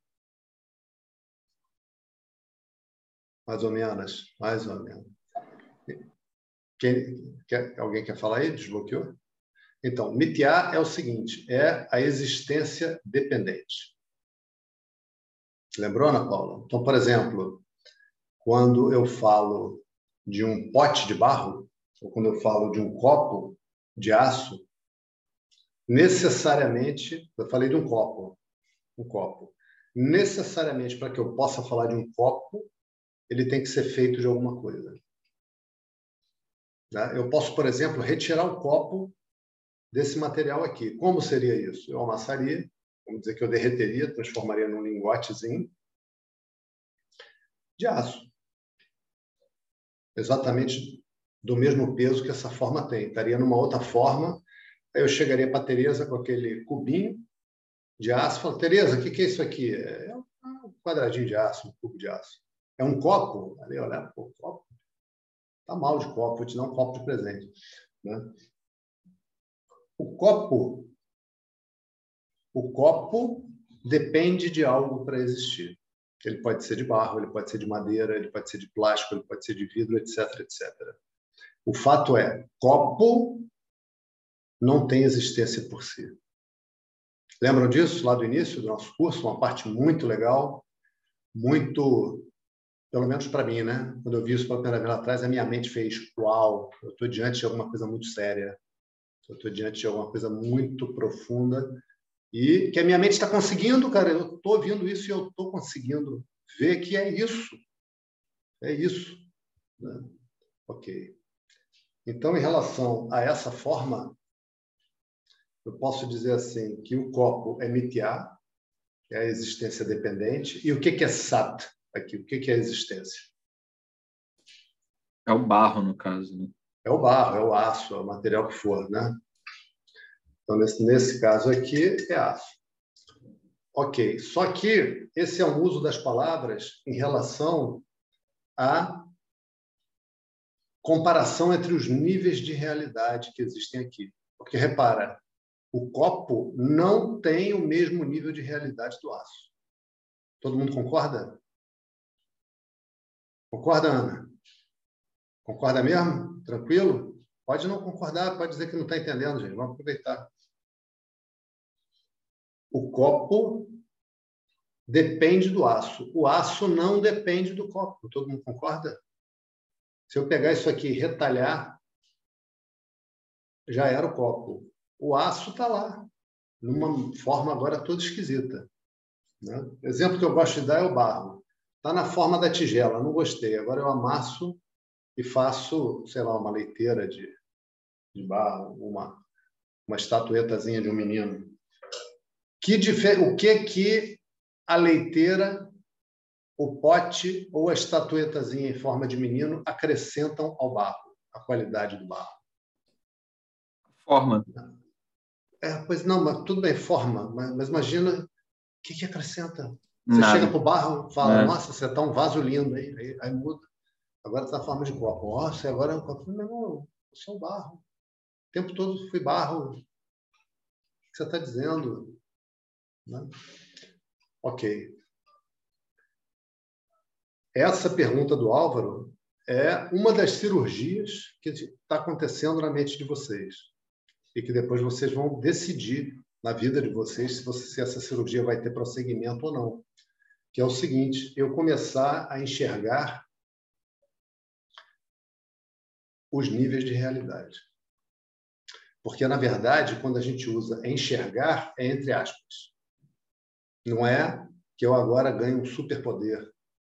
Mais ou menos, mais ou menos. Quem, quer, alguém quer falar aí? Desbloqueou? Então, mitiar é o seguinte: é a existência dependente. Lembrou, Ana Paula? Então, por exemplo, quando eu falo de um pote de barro, ou quando eu falo de um copo de aço, necessariamente, eu falei de um copo, um copo. Necessariamente, para que eu possa falar de um copo, ele tem que ser feito de alguma coisa. Né? Eu posso, por exemplo, retirar o copo desse material aqui. Como seria isso? Eu amassaria, vamos dizer que eu derreteria, transformaria num lingotezinho de aço. Exatamente do mesmo peso que essa forma tem. Estaria numa outra forma, aí eu chegaria para a Tereza com aquele cubinho de aço e falaria, Tereza, o que é isso aqui? É um quadradinho de aço, um cubo de aço. É um copo? Ali, pô, copo. Tá mal de copo, vou te dar um copo de presente. Né? O copo, o copo depende de algo para existir. Ele pode ser de barro, ele pode ser de madeira, ele pode ser de plástico, ele pode ser de vidro, etc, etc. O fato é, copo não tem existência por si. Lembram disso lá do início do nosso curso? Uma parte muito legal, muito pelo menos para mim, né? Quando eu vi isso pela primeira vez lá atrás, a minha mente fez: uau, eu estou diante de alguma coisa muito séria, eu estou diante de alguma coisa muito profunda e que a minha mente está conseguindo, cara. Eu estou ouvindo isso e eu estou conseguindo ver que é isso, é isso. Né? Ok. Então, em relação a essa forma, eu posso dizer assim que o copo é mitiá, que é a existência dependente, e o que é sat? Aqui. O que é existência? É o barro, no caso. Né? É o barro, é o aço, é o material que for, né? Então, nesse, nesse caso aqui, é aço. Ok. Só que esse é o uso das palavras em relação à comparação entre os níveis de realidade que existem aqui. Porque, repara, o copo não tem o mesmo nível de realidade do aço. Todo mundo concorda? Concorda, Ana? Concorda mesmo? Tranquilo? Pode não concordar, pode dizer que não está entendendo, gente. Vamos aproveitar. O copo depende do aço. O aço não depende do copo. Todo mundo concorda? Se eu pegar isso aqui e retalhar, já era o copo. O aço está lá, numa forma agora toda esquisita. Né? Exemplo que eu gosto de dar é o barro. Está na forma da tigela, não gostei. Agora eu amasso e faço, sei lá, uma leiteira de, de barro, uma, uma estatuetazinha de um menino. Que o que que a leiteira, o pote ou a estatuetazinha em forma de menino acrescentam ao barro, a qualidade do barro? Forma. É, pois não, mas tudo bem, forma. Mas, mas imagina o que, que acrescenta você Nada. chega para o barro e fala, é. nossa, você está um vaso lindo aí, aí, aí muda. Agora está na forma de copo. Nossa, agora é um copo. Não, não, eu sou barro. O tempo todo fui barro. O que você está dizendo? Né? Ok. Essa pergunta do Álvaro é uma das cirurgias que está acontecendo na mente de vocês e que depois vocês vão decidir na vida de vocês se, você, se essa cirurgia vai ter prosseguimento ou não. Que é o seguinte: eu começar a enxergar os níveis de realidade. Porque, na verdade, quando a gente usa enxergar, é entre aspas. Não é que eu agora ganho um superpoder.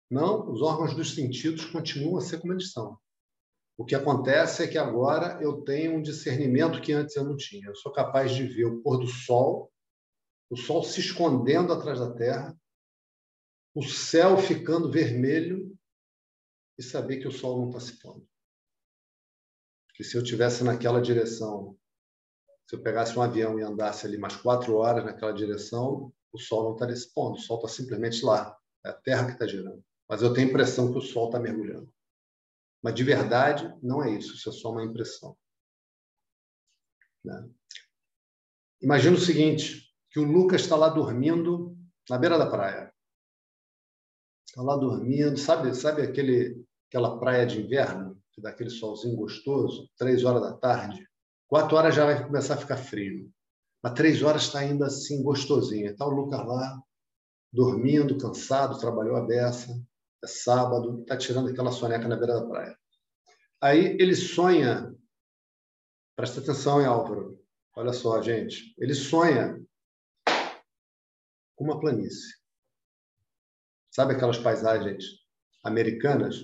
Não, os órgãos dos sentidos continuam a ser como eles são. O que acontece é que agora eu tenho um discernimento que antes eu não tinha. Eu sou capaz de ver o pôr do sol, o sol se escondendo atrás da terra, o céu ficando vermelho e saber que o sol não está se pondo. Que se eu tivesse naquela direção, se eu pegasse um avião e andasse ali mais quatro horas naquela direção, o sol não estaria se pondo. O sol está simplesmente lá. É a terra que está girando mas eu tenho a impressão que o Sol está mergulhando. Mas de verdade, não é isso, isso é só uma impressão. Né? Imagina o seguinte, que o Lucas está lá dormindo na beira da praia. Está lá dormindo, sabe, sabe aquele, aquela praia de inverno, que dá aquele solzinho gostoso, três horas da tarde? Quatro horas já vai começar a ficar frio. Mas três horas está ainda assim gostosinho. Está o Lucas lá, dormindo, cansado, trabalhou a beça é sábado, está tirando aquela soneca na beira da praia. Aí ele sonha, presta atenção, hein, Álvaro? Olha só, gente. Ele sonha com uma planície. Sabe aquelas paisagens americanas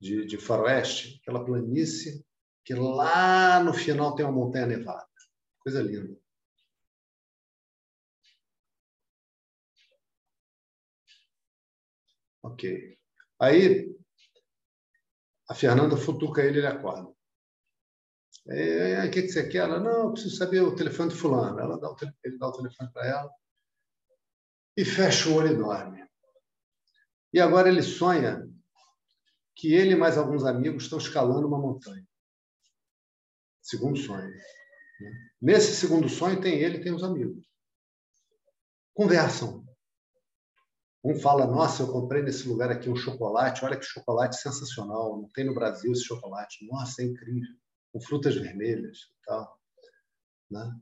de, de faroeste? Aquela planície que lá no final tem uma montanha nevada. Coisa linda. Ok. Aí a Fernanda futuca ele, ele acorda. É, o que, você quer? Ela, não, eu preciso saber o telefone do fulano. Ela dá o, ele dá o telefone para ela e fecha o olho e dorme. E agora ele sonha que ele e mais alguns amigos estão escalando uma montanha. Segundo sonho. Nesse segundo sonho tem ele e tem os amigos. Conversam. Um fala, nossa, eu comprei nesse lugar aqui um chocolate, olha que chocolate sensacional, não tem no Brasil esse chocolate, nossa, é incrível, com frutas vermelhas e tal. Né?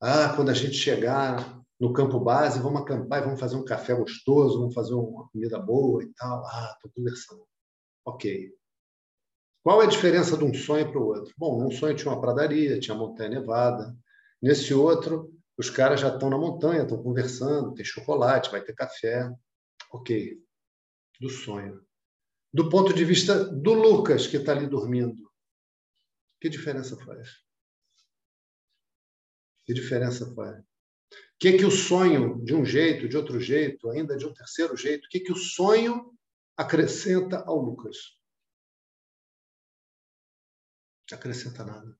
Ah, quando a gente chegar no campo base, vamos acampar e vamos fazer um café gostoso, vamos fazer uma comida boa e tal. Ah, estou conversando. Ok. Qual é a diferença de um sonho para o outro? Bom, num sonho tinha uma pradaria, tinha montanha nevada. Nesse outro, os caras já estão na montanha, estão conversando, tem chocolate, vai ter café. Ok, do sonho. Do ponto de vista do Lucas, que está ali dormindo, que diferença faz? Que diferença faz? O que, que o sonho, de um jeito, de outro jeito, ainda de um terceiro jeito, o que, que o sonho acrescenta ao Lucas? Acrescenta nada.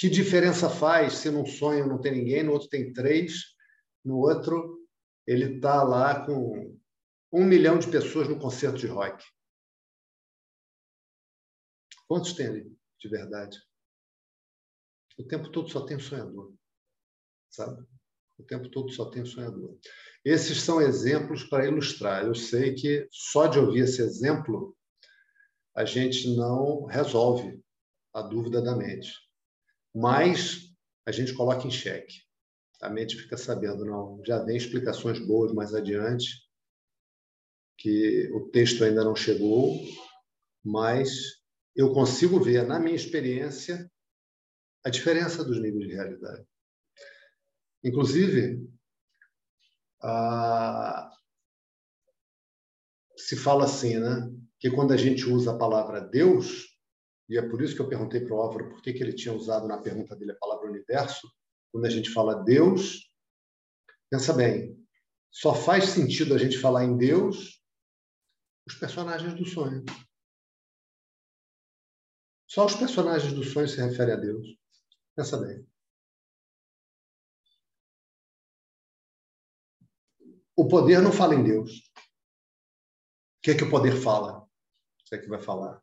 Que diferença faz se num sonho não tem ninguém, no outro tem três, no outro ele está lá com um milhão de pessoas no concerto de rock? Quantos tem ali, de verdade? O tempo todo só tem sonhador, sabe? O tempo todo só tem sonhador. Esses são exemplos para ilustrar. Eu sei que só de ouvir esse exemplo a gente não resolve a dúvida da mente mas a gente coloca em xeque. A mente fica sabendo, não, já vem explicações boas mais adiante, que o texto ainda não chegou, mas eu consigo ver, na minha experiência, a diferença dos níveis de realidade. Inclusive, a... se fala assim, né? Que quando a gente usa a palavra Deus, e é por isso que eu perguntei para o Álvaro por que, que ele tinha usado na pergunta dele a palavra universo. Quando a gente fala Deus, pensa bem, só faz sentido a gente falar em Deus os personagens do sonho. Só os personagens do sonho se referem a Deus. Pensa bem. O poder não fala em Deus. O que é que o poder fala? Você é que vai falar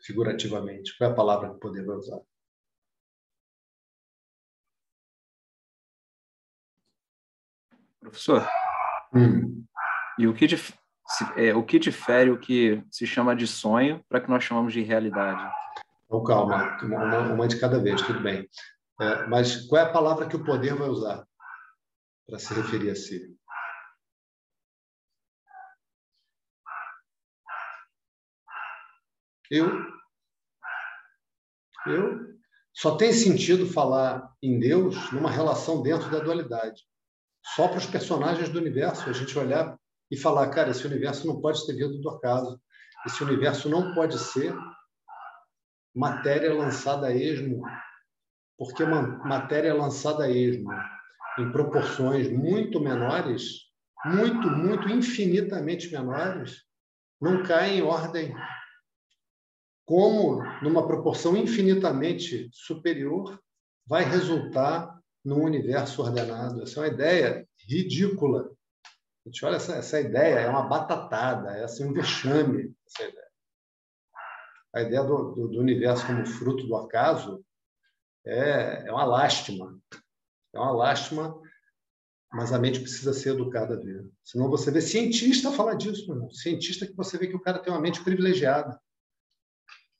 figurativamente? Qual é a palavra que o poder vai usar? Professor, hum. e o que, é, o que difere o que se chama de sonho para que nós chamamos de realidade? Então, calma, uma, uma de cada vez, tudo bem. É, mas qual é a palavra que o poder vai usar para se referir a si? Eu. Eu. Só tem sentido falar em Deus numa relação dentro da dualidade. Só para os personagens do universo a gente olhar e falar, cara, esse universo não pode ter vindo do acaso. Esse universo não pode ser matéria lançada a esmo, porque matéria lançada a esmo em proporções muito menores, muito, muito, infinitamente menores, não cai em ordem. Como, numa proporção infinitamente superior, vai resultar num universo ordenado? Essa é uma ideia ridícula gente olha essa, essa ideia, é uma batatada, é assim, um vexame, essa ideia. A ideia do, do, do universo como fruto do acaso é, é uma lástima. É uma lástima, mas a mente precisa ser educada a ver. Senão você vê cientista falar disso, meu irmão. Cientista que você vê que o cara tem uma mente privilegiada.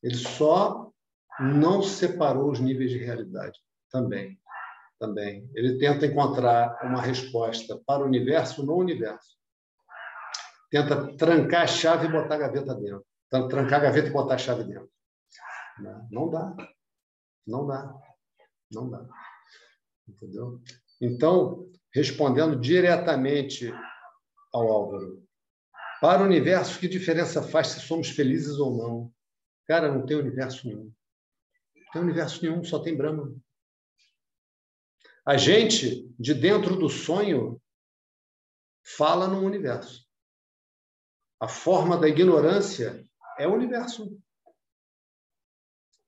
Ele só não separou os níveis de realidade também também. Ele tenta encontrar uma resposta para o universo no universo. Tenta trancar a chave e botar a gaveta dentro. Trancar a gaveta e botar a chave dentro. Não dá. Não dá. Não dá. Entendeu? Então, respondendo diretamente ao Álvaro, para o universo, que diferença faz se somos felizes ou não? Cara, não tem universo nenhum. Não tem universo nenhum, só tem Brahma. A gente, de dentro do sonho, fala no universo. A forma da ignorância é o universo.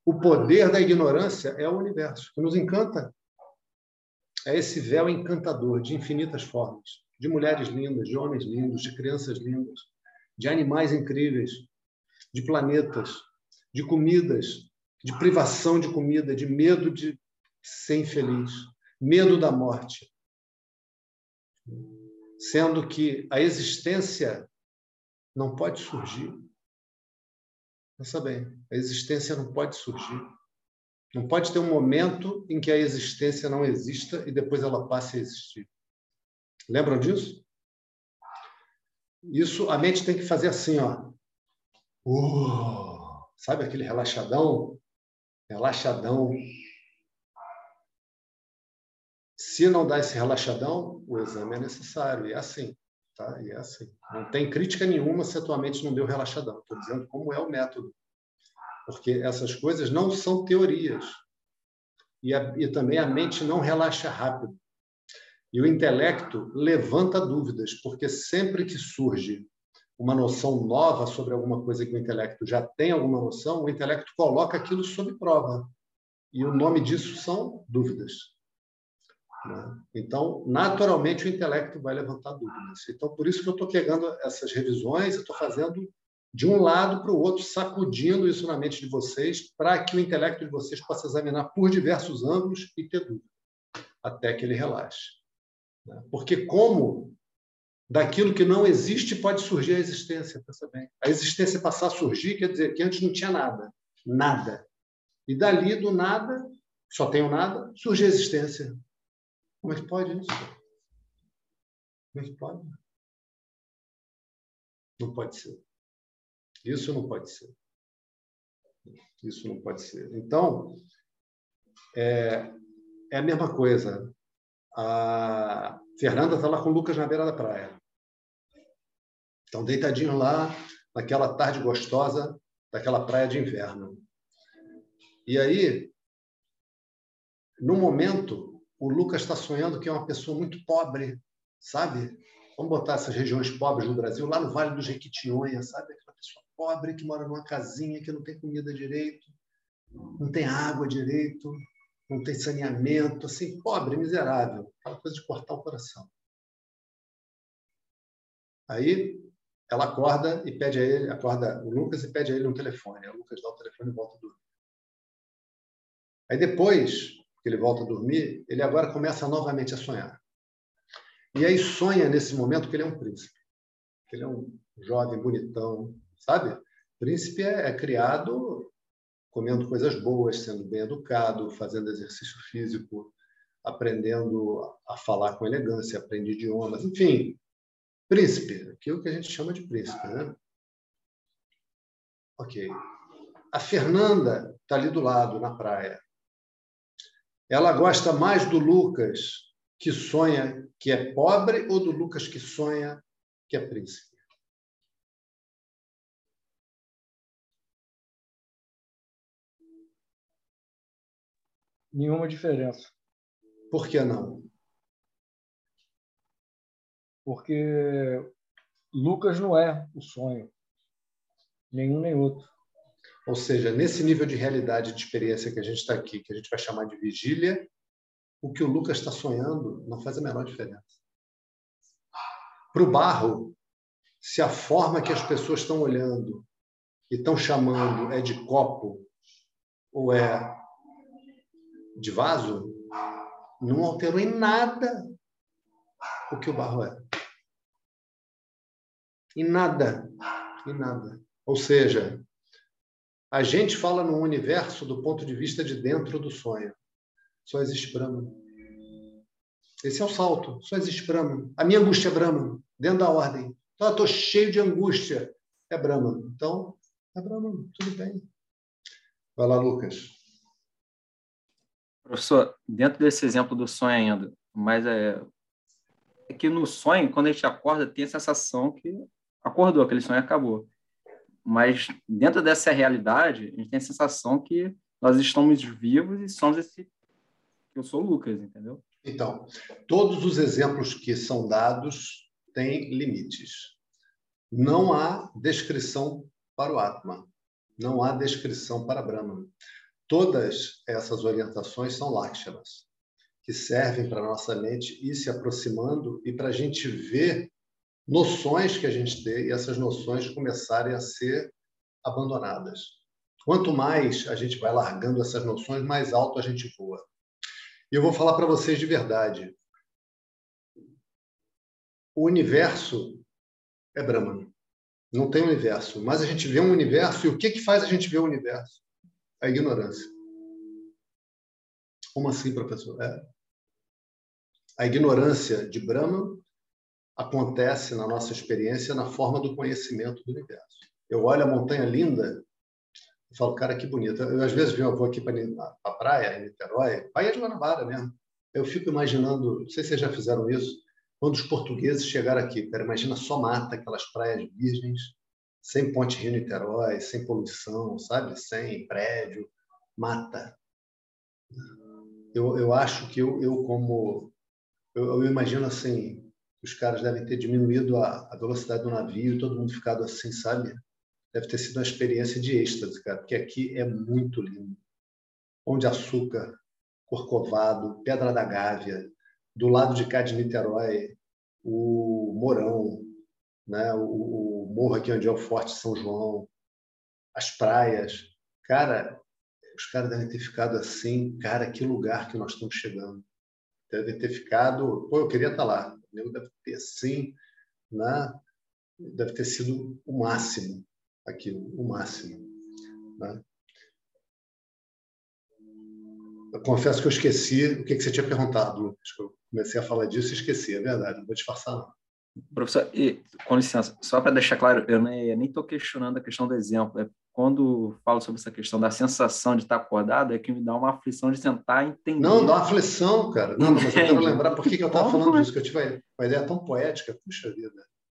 O poder da ignorância é o universo, que nos encanta. É esse véu encantador de infinitas formas, de mulheres lindas, de homens lindos, de crianças lindas, de animais incríveis, de planetas, de comidas, de privação de comida, de medo de ser infeliz medo da morte. Sendo que a existência não pode surgir. Pensa bem, a existência não pode surgir. Não pode ter um momento em que a existência não exista e depois ela passe a existir. Lembram disso? Isso a mente tem que fazer assim, ó. Uh, sabe aquele relaxadão? Relaxadão se não dá esse relaxadão, o exame é necessário. E é assim. Tá? E é assim. Não tem crítica nenhuma se a tua mente não deu relaxadão. Estou dizendo como é o método. Porque essas coisas não são teorias. E, a, e também a mente não relaxa rápido. E o intelecto levanta dúvidas, porque sempre que surge uma noção nova sobre alguma coisa que o intelecto já tem alguma noção, o intelecto coloca aquilo sob prova. E o nome disso são dúvidas. Né? Então, naturalmente, o intelecto vai levantar dúvidas. Então, por isso que eu estou pegando essas revisões, estou fazendo de um lado para o outro, sacudindo isso na mente de vocês, para que o intelecto de vocês possa examinar por diversos ângulos e ter dúvida, até que ele relaxe. Né? Porque como daquilo que não existe pode surgir a existência, pensa bem. A existência passar a surgir quer dizer que antes não tinha nada, nada. E dali do nada, só tem o nada, surge a existência. Como é que pode isso? Como é que pode? Não pode ser. Isso não pode ser. Isso não pode ser. Então, é, é a mesma coisa. A Fernanda está lá com o Lucas na beira da praia. Estão deitadinhos lá, naquela tarde gostosa daquela praia de inverno. E aí, no momento, o Lucas está sonhando que é uma pessoa muito pobre, sabe? Vamos botar essas regiões pobres do Brasil, lá no Vale do Jequitinhonha, sabe? Aquela pessoa pobre que mora numa casinha, que não tem comida direito, não tem água direito, não tem saneamento, assim, pobre, miserável. Aquela coisa de cortar o coração. Aí ela acorda e pede a ele, acorda o Lucas e pede a ele um telefone. O Lucas dá o telefone e volta a dormir. Aí depois, que ele volta a dormir, ele agora começa novamente a sonhar. E aí sonha nesse momento que ele é um príncipe, que ele é um jovem, bonitão, sabe? Príncipe é, é criado comendo coisas boas, sendo bem educado, fazendo exercício físico, aprendendo a falar com elegância, aprende idiomas, enfim, príncipe, aquilo que a gente chama de príncipe, né? Ok. A Fernanda está ali do lado, na praia. Ela gosta mais do Lucas que sonha que é pobre ou do Lucas que sonha que é príncipe? Nenhuma diferença. Por que não? Porque Lucas não é o sonho. Nenhum nem outro. Ou seja, nesse nível de realidade, de experiência que a gente está aqui, que a gente vai chamar de vigília, o que o Lucas está sonhando não faz a menor diferença. Para o barro, se a forma que as pessoas estão olhando e estão chamando é de copo ou é de vaso, não alterou em nada o que o barro é. Em nada. Em nada. Ou seja, a gente fala no universo do ponto de vista de dentro do sonho. Só existe Brahman. Esse é o salto. Só existe Brahman. A minha angústia é Brahman, dentro da ordem. Então, eu estou cheio de angústia. É Brahman. Então, é Brahman. Tudo bem. Vai lá, Lucas. Professor, dentro desse exemplo do sonho ainda, mas é, é que no sonho, quando a gente acorda, tem a sensação que acordou, aquele sonho acabou. Mas dentro dessa realidade, a gente tem a sensação que nós estamos vivos e somos esse eu sou o Lucas, entendeu? Então, todos os exemplos que são dados têm limites. Não há descrição para o Atma, não há descrição para Brahman. Todas essas orientações são lakshanas, que servem para a nossa mente ir se aproximando e para a gente ver noções que a gente tem e essas noções começarem a ser abandonadas. Quanto mais a gente vai largando essas noções, mais alto a gente voa. E eu vou falar para vocês de verdade. O universo é Brahman. Não tem universo, mas a gente vê um universo e o que que faz a gente ver o universo? A ignorância. Como assim, professor? É. A ignorância de Brahman acontece na nossa experiência na forma do conhecimento do universo. Eu olho a montanha linda eu falo, cara, que bonito. Eu, às vezes, eu vou aqui para a praia, em Niterói, Baía de Guanabara mesmo. Eu fico imaginando, não sei se vocês já fizeram isso, quando os portugueses chegaram aqui. Cara, imagina só mata, aquelas praias virgens, sem ponte Rio-Niterói, sem poluição, sabe? Sem prédio, mata. Eu, eu acho que eu, eu como... Eu, eu imagino assim, os caras devem ter diminuído a, a velocidade do navio, todo mundo ficado assim, sabe? deve ter sido uma experiência de êxtase, cara, porque aqui é muito lindo. Pão de açúcar, Corcovado, Pedra da Gávea, do lado de cá de Niterói, o Morão, né? o, o morro aqui onde é o Forte São João, as praias. Cara, os caras devem ter ficado assim, cara, que lugar que nós estamos chegando. Devem ter ficado, pô, eu queria estar lá. Eu deve ter né? deve ter sido o máximo aquilo, o máximo. Né? Eu confesso que eu esqueci o que, que você tinha perguntado, Lucas. Eu comecei a falar disso e esqueci, é verdade, não vou disfarçar, não. Professor, e, com licença, só para deixar claro, eu nem estou questionando a questão do exemplo. É quando falo sobre essa questão da sensação de estar acordado, é que me dá uma aflição de tentar entender. Não, dá uma aflição, cara. Não, mas eu quero lembrar por que, que eu estava falando disso, que eu tive uma ideia tão poética. Puxa vida.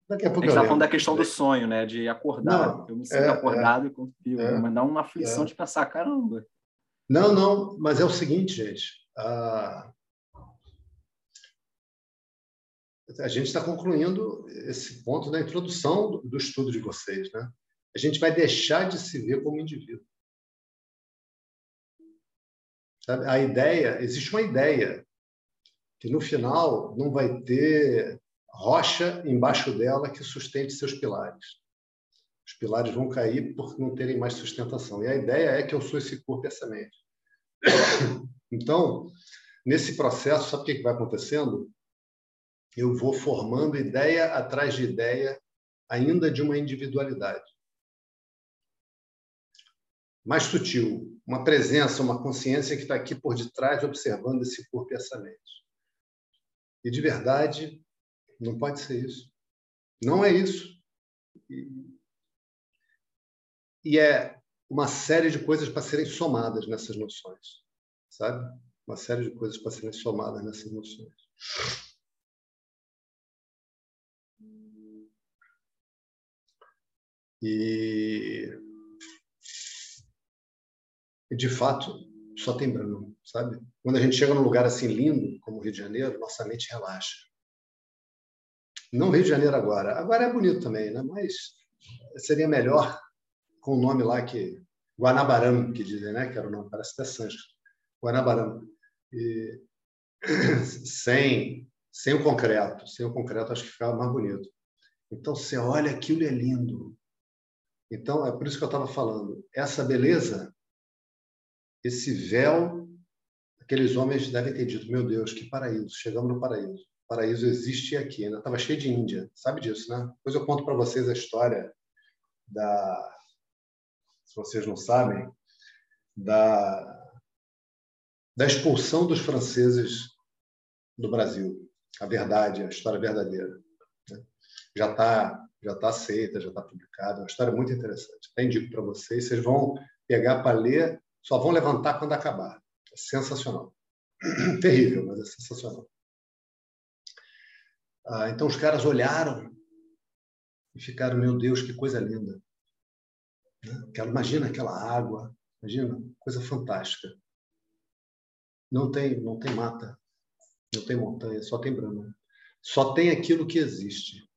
Daqui a pouco a gente está falando da questão do sonho, né? De acordar. Não, eu me sinto é, acordado é, e confio, é, mas dá uma aflição é. de pensar, caramba. Não, não, mas é o seguinte, gente. A, a gente está concluindo esse ponto da introdução do, do estudo de vocês, né? A gente vai deixar de se ver como indivíduo. Sabe? A ideia, existe uma ideia que no final não vai ter rocha embaixo dela que sustente seus pilares. Os pilares vão cair por não terem mais sustentação. E a ideia é que eu sou esse corpo e essa mente. Então, nesse processo, sabe o que vai acontecendo? Eu vou formando ideia atrás de ideia ainda de uma individualidade. Mais sutil, uma presença, uma consciência que está aqui por detrás, observando esse corpo e essa mente. E de verdade, não pode ser isso. Não é isso. E é uma série de coisas para serem somadas nessas noções, sabe? Uma série de coisas para serem somadas nessas noções. E, de fato, só tem branco, sabe? Quando a gente chega num lugar assim lindo, como o Rio de Janeiro, nossa mente relaxa. Não Rio de Janeiro agora. Agora é bonito também, né? Mas seria melhor com o nome lá que Guanabaram, que dizem, né? Que era o nome, parece até Sancho. Guanabaram. E, sem, sem o concreto. Sem o concreto, acho que ficava mais bonito. Então, você olha aquilo é lindo. Então, é por isso que eu estava falando. Essa beleza, esse véu, aqueles homens devem ter dito: meu Deus, que paraíso, chegamos no paraíso. O paraíso existe aqui. Ainda estava cheio de Índia. Sabe disso, né? Depois eu conto para vocês a história da. Se vocês não sabem, da, da expulsão dos franceses do Brasil. A verdade, a história verdadeira. Né? Já está já está aceita, já está publicada. É uma história muito interessante. Até indico para vocês. Vocês vão pegar para ler, só vão levantar quando acabar. É sensacional. Terrível, mas é sensacional. Ah, então os caras olharam e ficaram, meu Deus, que coisa linda. Né? Imagina aquela água, imagina, coisa fantástica. Não tem, não tem mata, não tem montanha, só tem brama. Só tem aquilo que existe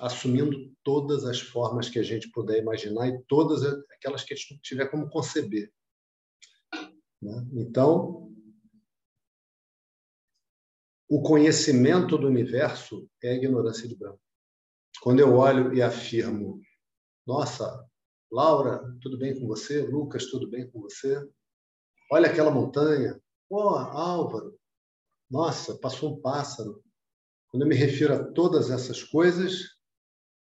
assumindo todas as formas que a gente puder imaginar e todas aquelas que a gente tiver como conceber. Né? Então, o conhecimento do universo é a ignorância de branco. Quando eu olho e afirmo, nossa, Laura, tudo bem com você? Lucas, tudo bem com você? Olha aquela montanha. Pô, oh, Álvaro, nossa, passou um pássaro. Quando eu me refiro a todas essas coisas,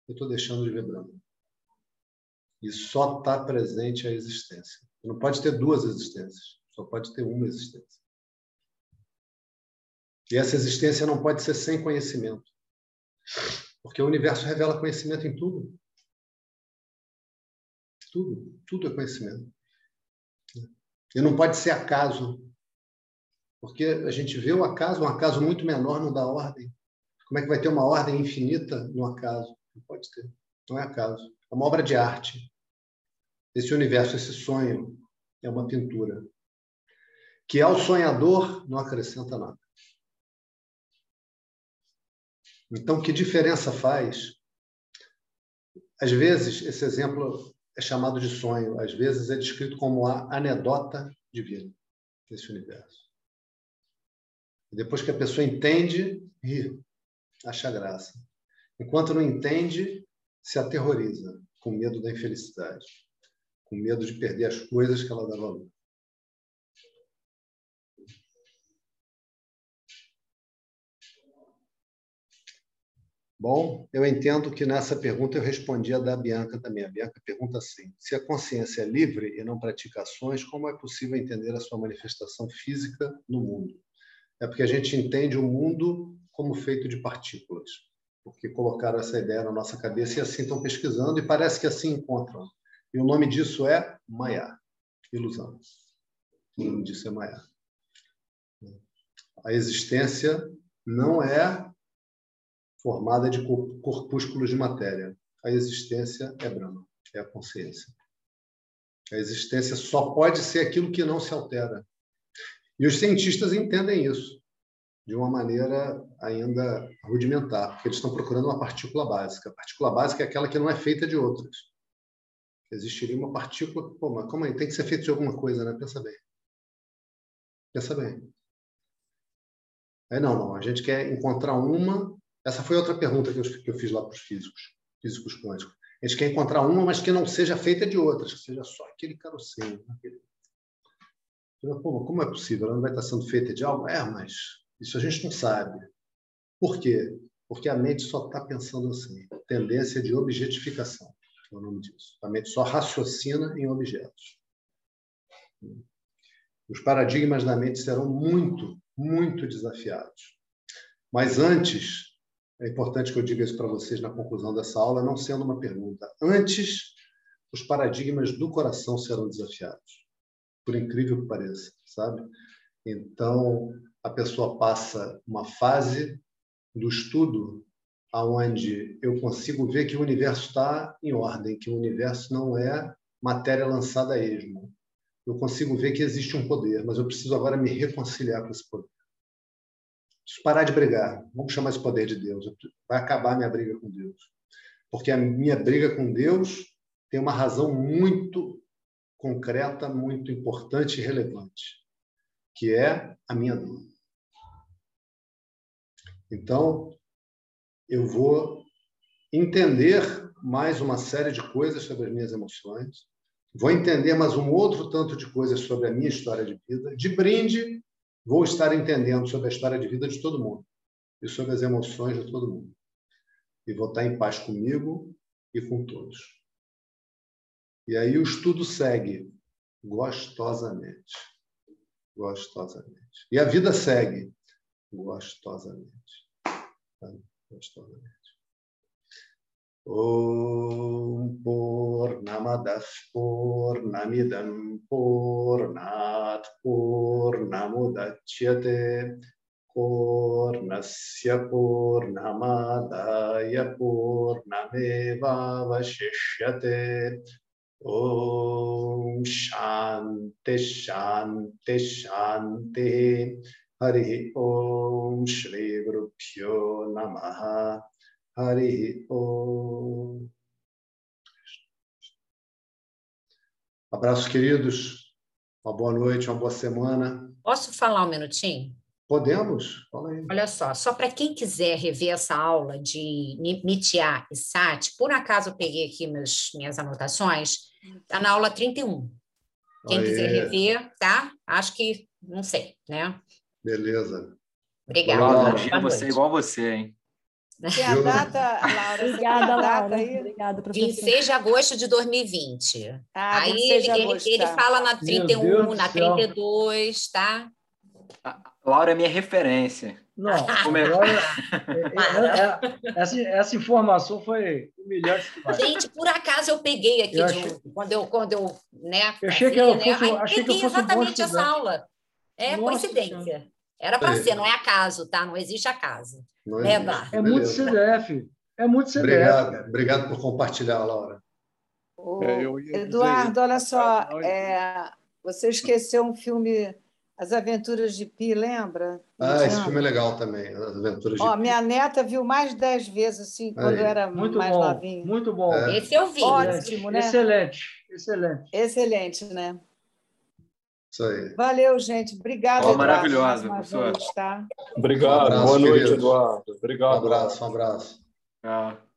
eu estou deixando de ver branco. E só está presente a existência. Não pode ter duas existências, só pode ter uma existência. E essa existência não pode ser sem conhecimento. Porque o universo revela conhecimento em tudo. Tudo, tudo é conhecimento. E não pode ser acaso. Porque a gente vê o acaso, um acaso muito menor não dá ordem. Como é que vai ter uma ordem infinita no acaso? Não pode ter. Não é acaso. É uma obra de arte. Esse universo, esse sonho, é uma pintura. Que ao sonhador não acrescenta nada. Então, que diferença faz? Às vezes, esse exemplo é chamado de sonho, às vezes é descrito como a anedota divina desse universo. Depois que a pessoa entende, ri, acha graça. Enquanto não entende, se aterroriza, com medo da infelicidade, com medo de perder as coisas que ela dá valor. Bom, eu entendo que nessa pergunta eu respondi a da Bianca também. A Bianca pergunta assim: se a consciência é livre e não pratica ações, como é possível entender a sua manifestação física no mundo? É porque a gente entende o mundo como feito de partículas porque colocaram essa ideia na nossa cabeça e assim estão pesquisando e parece que assim encontram. E o nome disso é Maya, ilusão. O nome disso é Maya. A existência não é formada de corpúsculos de matéria. A existência é Brahma, é a consciência. A existência só pode ser aquilo que não se altera. E os cientistas entendem isso de uma maneira ainda rudimentar, porque eles estão procurando uma partícula básica. A partícula básica é aquela que não é feita de outras. Existiria uma partícula, pô, mas como aí? Tem que ser feita de alguma coisa, né? Pensa bem. Pensa bem. Aí não, não. A gente quer encontrar uma. Essa foi outra pergunta que eu, que eu fiz lá para os físicos, físicos quânticos. A gente quer encontrar uma, mas que não seja feita de outras, que seja só aquele carocínio. Aquele... Pô, como é possível? Ela não vai estar sendo feita de algo? É, mas isso a gente não sabe. Por quê? Porque a mente só está pensando assim. Tendência de objetificação, é o nome disso. A mente só raciocina em objetos. Os paradigmas da mente serão muito, muito desafiados. Mas antes, é importante que eu diga isso para vocês na conclusão dessa aula, não sendo uma pergunta. Antes, os paradigmas do coração serão desafiados, por incrível que pareça, sabe? Então, a pessoa passa uma fase do estudo aonde eu consigo ver que o universo está em ordem, que o universo não é matéria lançada a esmo. Eu consigo ver que existe um poder, mas eu preciso agora me reconciliar com esse poder. Preciso parar de brigar. Vamos chamar esse poder de Deus. Vai acabar a minha briga com Deus. Porque a minha briga com Deus tem uma razão muito concreta, muito importante e relevante, que é a minha dor. Então, eu vou entender mais uma série de coisas sobre as minhas emoções, vou entender mais um outro tanto de coisas sobre a minha história de vida. De brinde, vou estar entendendo sobre a história de vida de todo mundo e sobre as emoções de todo mundo. E vou estar em paz comigo e com todos. E aí o estudo segue gostosamente. Gostosamente. E a vida segue gostosamente. Tá? Gostosamente. Om Purnamadas Purnamidam Purnat Purnamudachyate पूर्णस्य पूर्णमादाय पूर्णमेवावशिष्यते ॐ शान्ति शान्ति शान्तिः Hari Om Shri Guru Pyo Namaha Hari Om. Abraços, queridos. Uma boa noite, uma boa semana. Posso falar um minutinho? Podemos? Olha só, só para quem quiser rever essa aula de Nitya e Sati, por acaso eu peguei aqui meus, minhas anotações, está na aula 31. Quem Aê. quiser rever, tá? Acho que, não sei, né? Beleza. Obrigada. Laura, você é igual você, hein? Tem a data, Laura? Obrigada, Laura. Aí? Obrigada, professor. 26 de agosto de 2020. Ah, aí ele, agosto, ele, tá. ele, fala na 31, na 32, tá? A Laura é minha referência. Não, Laura, é, é, essa, essa informação foi humilhante. Gente, por acaso eu peguei aqui, eu achei... quando eu, quando eu, né? Eu achei que eu né? fosse, né? achei que eu fosse exatamente essa aula. É Nossa, coincidência. Era para ser, não é acaso, tá? Não existe acaso. Não né, É muito CDF. É muito CDF. Obrigado, obrigado por compartilhar, Laura. é, Eduardo, olha só, é, você esqueceu um filme As Aventuras de Pi, lembra? Ah, esse filme é legal também, As Aventuras de Ó, Pi. Minha neta viu mais de dez vezes, assim, quando Aí. era muito mais bom, novinha. Muito bom. É. Esse eu vi. Ótimo, né? Excelente, excelente. Excelente, né? Isso aí. Valeu, gente. Obrigada, oh, Maravilhosa, professor. Tá? Obrigado. Um abraço, Boa noite, queridos. Eduardo. Obrigado. Um abraço, um abraço. Tchau.